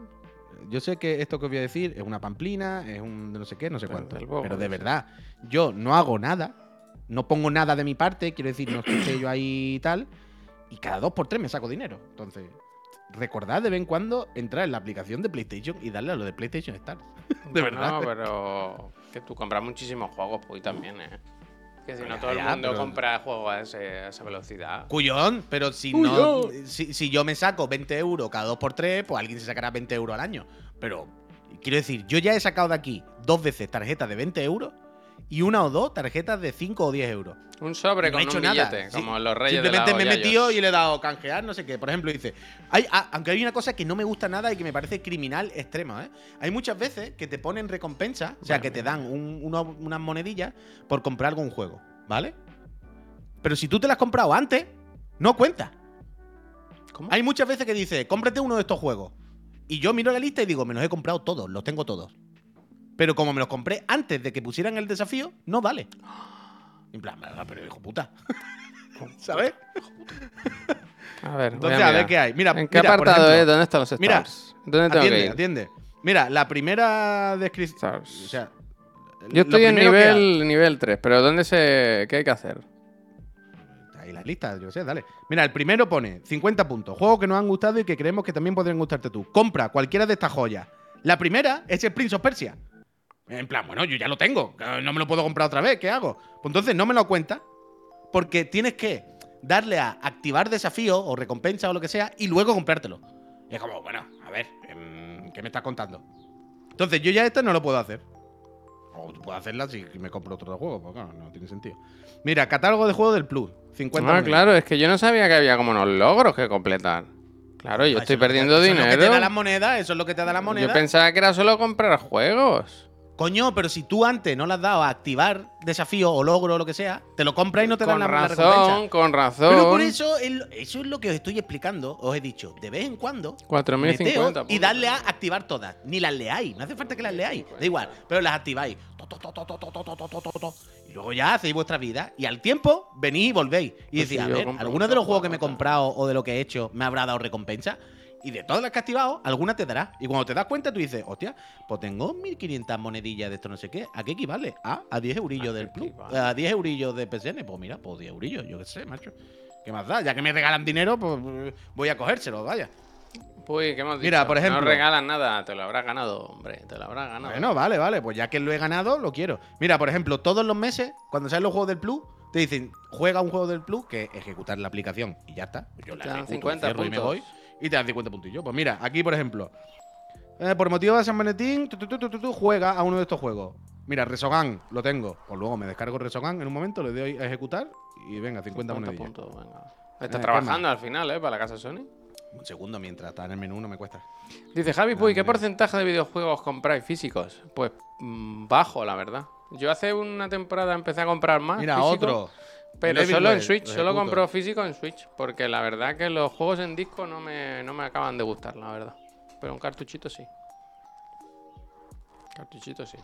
Yo sé que esto que os voy a decir es una pamplina, es un no sé qué, no sé cuánto. bobo, Pero de verdad, yo no hago nada, no pongo nada de mi parte, quiero decir, no es que esté yo ahí y tal, y cada dos por tres me saco dinero. Entonces, recordad de vez en cuando entrar en la aplicación de PlayStation y darle a lo de PlayStation Stars. De verdad. pero que tú compras muchísimos juegos, pues también, ¿eh? Que si no todo el ya, mundo pero- compra juegos a, ese- a esa velocidad. Cuyón, pero si Cuyón. no. Si, si yo me saco 20 euros cada dos por tres, pues alguien se sacará 20 euros al año. Pero quiero decir, yo ya he sacado de aquí dos veces tarjetas de 20 euros y una o dos tarjetas de 5 o 10 euros. Un sobre no he con hecho un billete, como los reyes Simplemente de la me he metido y le he dado canjear, no sé qué. Por ejemplo, dice. Hay, ah, aunque hay una cosa que no me gusta nada y que me parece criminal extrema, ¿eh? Hay muchas veces que te ponen recompensa, o sea, que te dan un- uno- unas monedillas por comprar algún juego, ¿vale? Pero si tú te las has comprado antes, no cuenta. ¿Cómo? Hay muchas veces que dice, cómprate uno de estos juegos. Y yo miro la lista y digo, me los he comprado todos, los tengo todos. Pero como me los compré antes de que pusieran el desafío, no vale. En plan, "Ah, pero hijo puta. ¿Sabes? A ver, Entonces, a, ver qué hay. Mira, ¿En qué mira, apartado ejemplo, es? ¿Dónde están los mira, stars? ¿Dónde tengo que Atiende, ir? atiende. Mira, la primera descripción. O Stars. sea, Yo estoy en nivel, nivel 3, pero ¿dónde se. ¿Qué hay que hacer? Ahí la lista, yo sé, dale. Mira, el primero pone 50 puntos. Juegos que nos han gustado y que creemos que también podrían gustarte tú. Compra cualquiera de estas joyas. La primera es el Prince of Persia. En plan, bueno, yo ya lo tengo. que No me lo puedo comprar otra vez. ¿Qué hago? Pues entonces no me lo cuenta. Porque tienes que darle a activar desafío o recompensa o lo que sea y luego comprártelo. Y es como, bueno, a ver, em, ¿qué me estás contando? Entonces yo ya esto no lo puedo hacer. O puedo hacerla si me compro otro juego, pues claro, no tiene sentido. Mira, catálogo de juegos del Plus. 50 Ah, claro, es que yo no sabía que había como unos logros que completar. Claro, yo Ah, estoy perdiendo eso Es lo que te dinero. da las monedas, eso es lo que te da las monedas. Yo pensaba que era solo comprar juegos. Coño, pero si tú antes no le has dado a activar desafío o logro o lo que sea, te lo compras y no te con dan la, razón, la. Con razón, Pero por eso, eso es lo que os estoy explicando. Os he dicho, de vez en cuando, 4.050 y darle a activar todas. Ni las leáis, no hace falta que las leáis. Da igual, pero las activáis. Y luego ya hacéis vuestra vida y al tiempo venís y volvéis. Y decís, a ver, ¿alguno de los juegos que me he comprado o de lo que he hecho me habrá dado recompensa? Y de todas las que has activado, alguna te dará. Y cuando te das cuenta, tú dices, hostia, pues tengo 1500 monedillas de esto no sé qué. ¿A qué equivale? Ah, a 10 eurillos ¿A qué del Plus. equivale? A 10 eurillos de PSN. Pues mira, pues 10 eurillos, yo qué sé, macho. ¿Qué más da? Ya que me regalan dinero, pues eh, voy a cogérselo, vaya. Uy, ¿qué dicho? Mira, por ejemplo- No regalan nada, te lo habrás ganado, hombre. Te lo habrás ganado. Bueno, vale, vale, pues ya que lo he ganado, lo quiero. Mira, por ejemplo, todos los meses, cuando salen los juegos del Plus, te dicen, juega un juego del Plus, que es ejecutar la aplicación y ya está. Pues yo la ejecuto, 50 cierro y me puntos. voy y te dan 50 puntillos. Pues mira, aquí, por ejemplo, eh, por motivo de San Valentín, tú, tú, tú, tú, tú, tú, juega a uno de estos juegos. Mira, Resogan lo tengo. O luego me descargo Resogan en un momento, le doy a ejecutar y venga, 50 50 monedillas. puntos, venga. Eh, Está ¿qué trabajando al final, ¿eh? Para la casa Sony. Un segundo, mientras está en el menú no me cuesta. Dice Javi Puy, ¿qué porcentaje de videojuegos compráis físicos? Pues mm, bajo, la verdad. Yo hace una temporada empecé a comprar más. Mira, físico, otro. Pero solo en Switch, lo solo compro físico en Switch. Porque la verdad que los juegos en disco no me, no me acaban de gustar, la verdad. Pero un cartuchito sí. Cartuchito sí.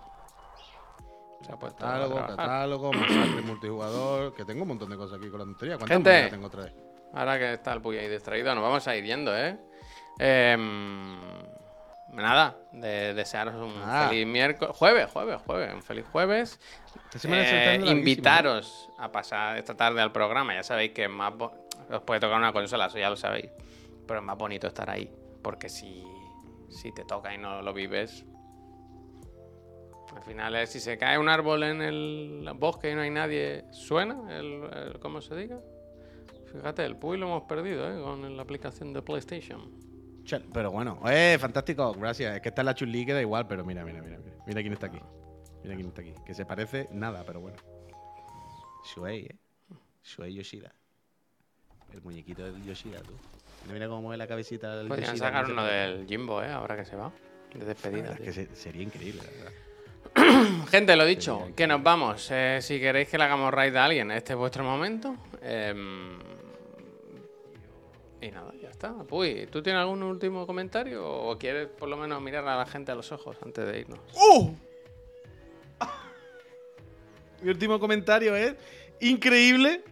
Se ha puesto a Catálogo, catálogo, masacre multijugador. Que tengo un montón de cosas aquí con la tontería. ¿Cuántas Gente. tengo otra vez? Ahora que está el Puy ahí distraído, nos vamos a ir yendo, ¿eh? Em, nada, de desearos un Ah. feliz miércoles. Jueves, jueves, jueves. Un feliz jueves. Eh, invitaros a pasar esta tarde al programa. Ya sabéis que es más. bo- Os puede tocar una consola, eso ya lo sabéis. Pero es más bonito estar ahí. Porque si, si te toca y no lo vives. Al final, es, si se cae un árbol en el bosque y no hay nadie, ¿suena? El, el- ¿Cómo se diga? Fíjate, el Puy lo hemos perdido, ¿eh? Con la aplicación de PlayStation. Pero bueno, eh, fantástico, gracias. Es que está la chulí que da igual, pero mira, mira, mira, mira. Mira quién está aquí. Mira quién está aquí. Que se parece nada, pero bueno. Shuei, eh. Shuei Yoshida. El muñequito del Yoshida, tú. Mira, mira cómo mueve la cabecita del Podrían Yoshida. sacar uno del Jimbo, ¿eh? Ahora que se va. De despedida. verdad es que se- sería increíble, la verdad. Gente, lo dicho, que nos vamos. Eh, si queréis que le hagamos raid a alguien, este es vuestro momento. Em, y nada, está. Uy, ¿tú tienes algún último comentario o quieres por lo menos mirar a la gente a los ojos antes de irnos? ¡Uh! Mi último comentario es increíble.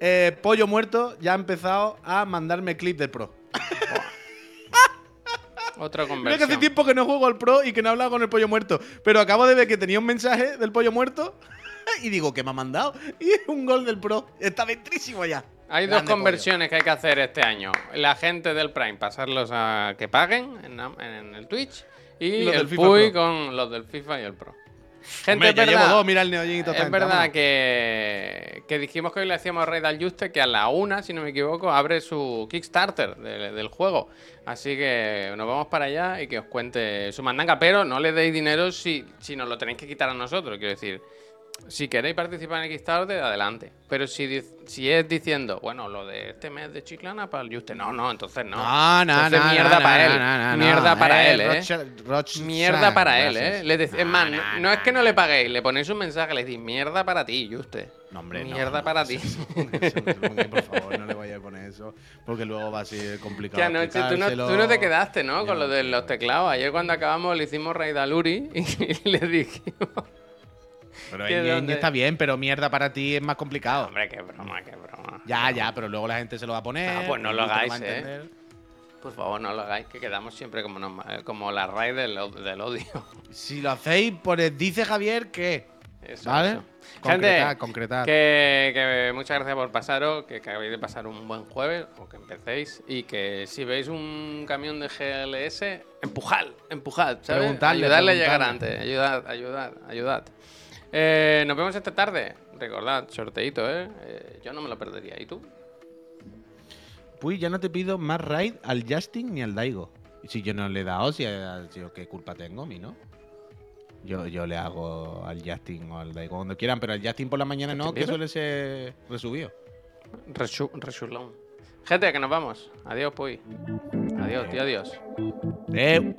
Eh, Pollo Muerto ya ha empezado a mandarme clip del Pro. Otra Mira que hace conversión. tiempo que no juego al Pro y que no he hablado con el Pollo Muerto. Pero acabo de ver que tenía un mensaje del Pollo Muerto y digo, ¿qué me ha mandado? Y es un gol del Pro. Está dentrísimo ya. Hay dos conversiones que hay que hacer este año. La gente del Prime, pasarlos a que paguen en, el Twitch. Y, los el Puy con los del FIFA y el Pro. Gente, Hombre, es verdad, llevo dos, mira el es verdad que, que dijimos que hoy le hacíamos raid al Juste, que a la una, si no me equivoco, abre su Kickstarter de- del juego. Así que nos vamos para allá y que os cuente su mandanga. Pero no le deis dinero si, si nos lo tenéis que quitar a nosotros. Quiero decir, si queréis participar en Kickstarter, adelante. Pero si, si es diciendo, bueno, lo de este mes de Chiclana para el Juste, no, no, entonces no. No, no, Entonces, no, mierda no, para no, él. mierda para él, eh. Mierda para él. ¿eh? Le es más, no, es que no le paguéis, le ponéis un mensaje, le decís mierda para ti, Juste. No, hombre, Mierda para ti. eso eso, por favor, no le vaya a poner eso, porque luego va a ser complicado. Que anoche tú no, tú no te quedaste, ¿no? Yo Con lo de los teclados. Ayer cuando acabamos le hicimos raid a Luri y le dijimos... Pero que está bien, pero mierda para ti es más complicado. Hombre, qué broma, qué broma. Ya, ya, pero luego la gente se lo va a poner. Ah, pues no lo hagáis, ¿eh? entender. Por favor, no lo hagáis, que quedamos siempre como, como la raid del, del odio. Si lo hacéis, pues dice Javier que. Eso, ¿Vale? eso. Concretar, Gente, concretar. Que, que muchas gracias por pasaros, que acabéis de pasar un buen jueves o que empecéis y que si veis un camión de GLS, empujad, empujad, ¿sabes? Preguntadle, Ayudarle a llegar preguntadle. antes, ayudad, ayudad, ayudad. Eh, nos vemos esta tarde, recordad, sorteito, ¿eh? Eh, Yo no me lo perdería, ¿y tú? Pues ya no te pido más raid al Justin ni al Daigo. Si yo no le he dado, si, yo qué culpa tengo, mi, ¿no? Yo, yo le hago al Justin o al Daigo cuando quieran, pero al Justin por la mañana no, ¿Justin que suele ser resubido. Resu-. Gente, que nos vamos. Adiós, Puy. Adiós, tío, adiós. Eh.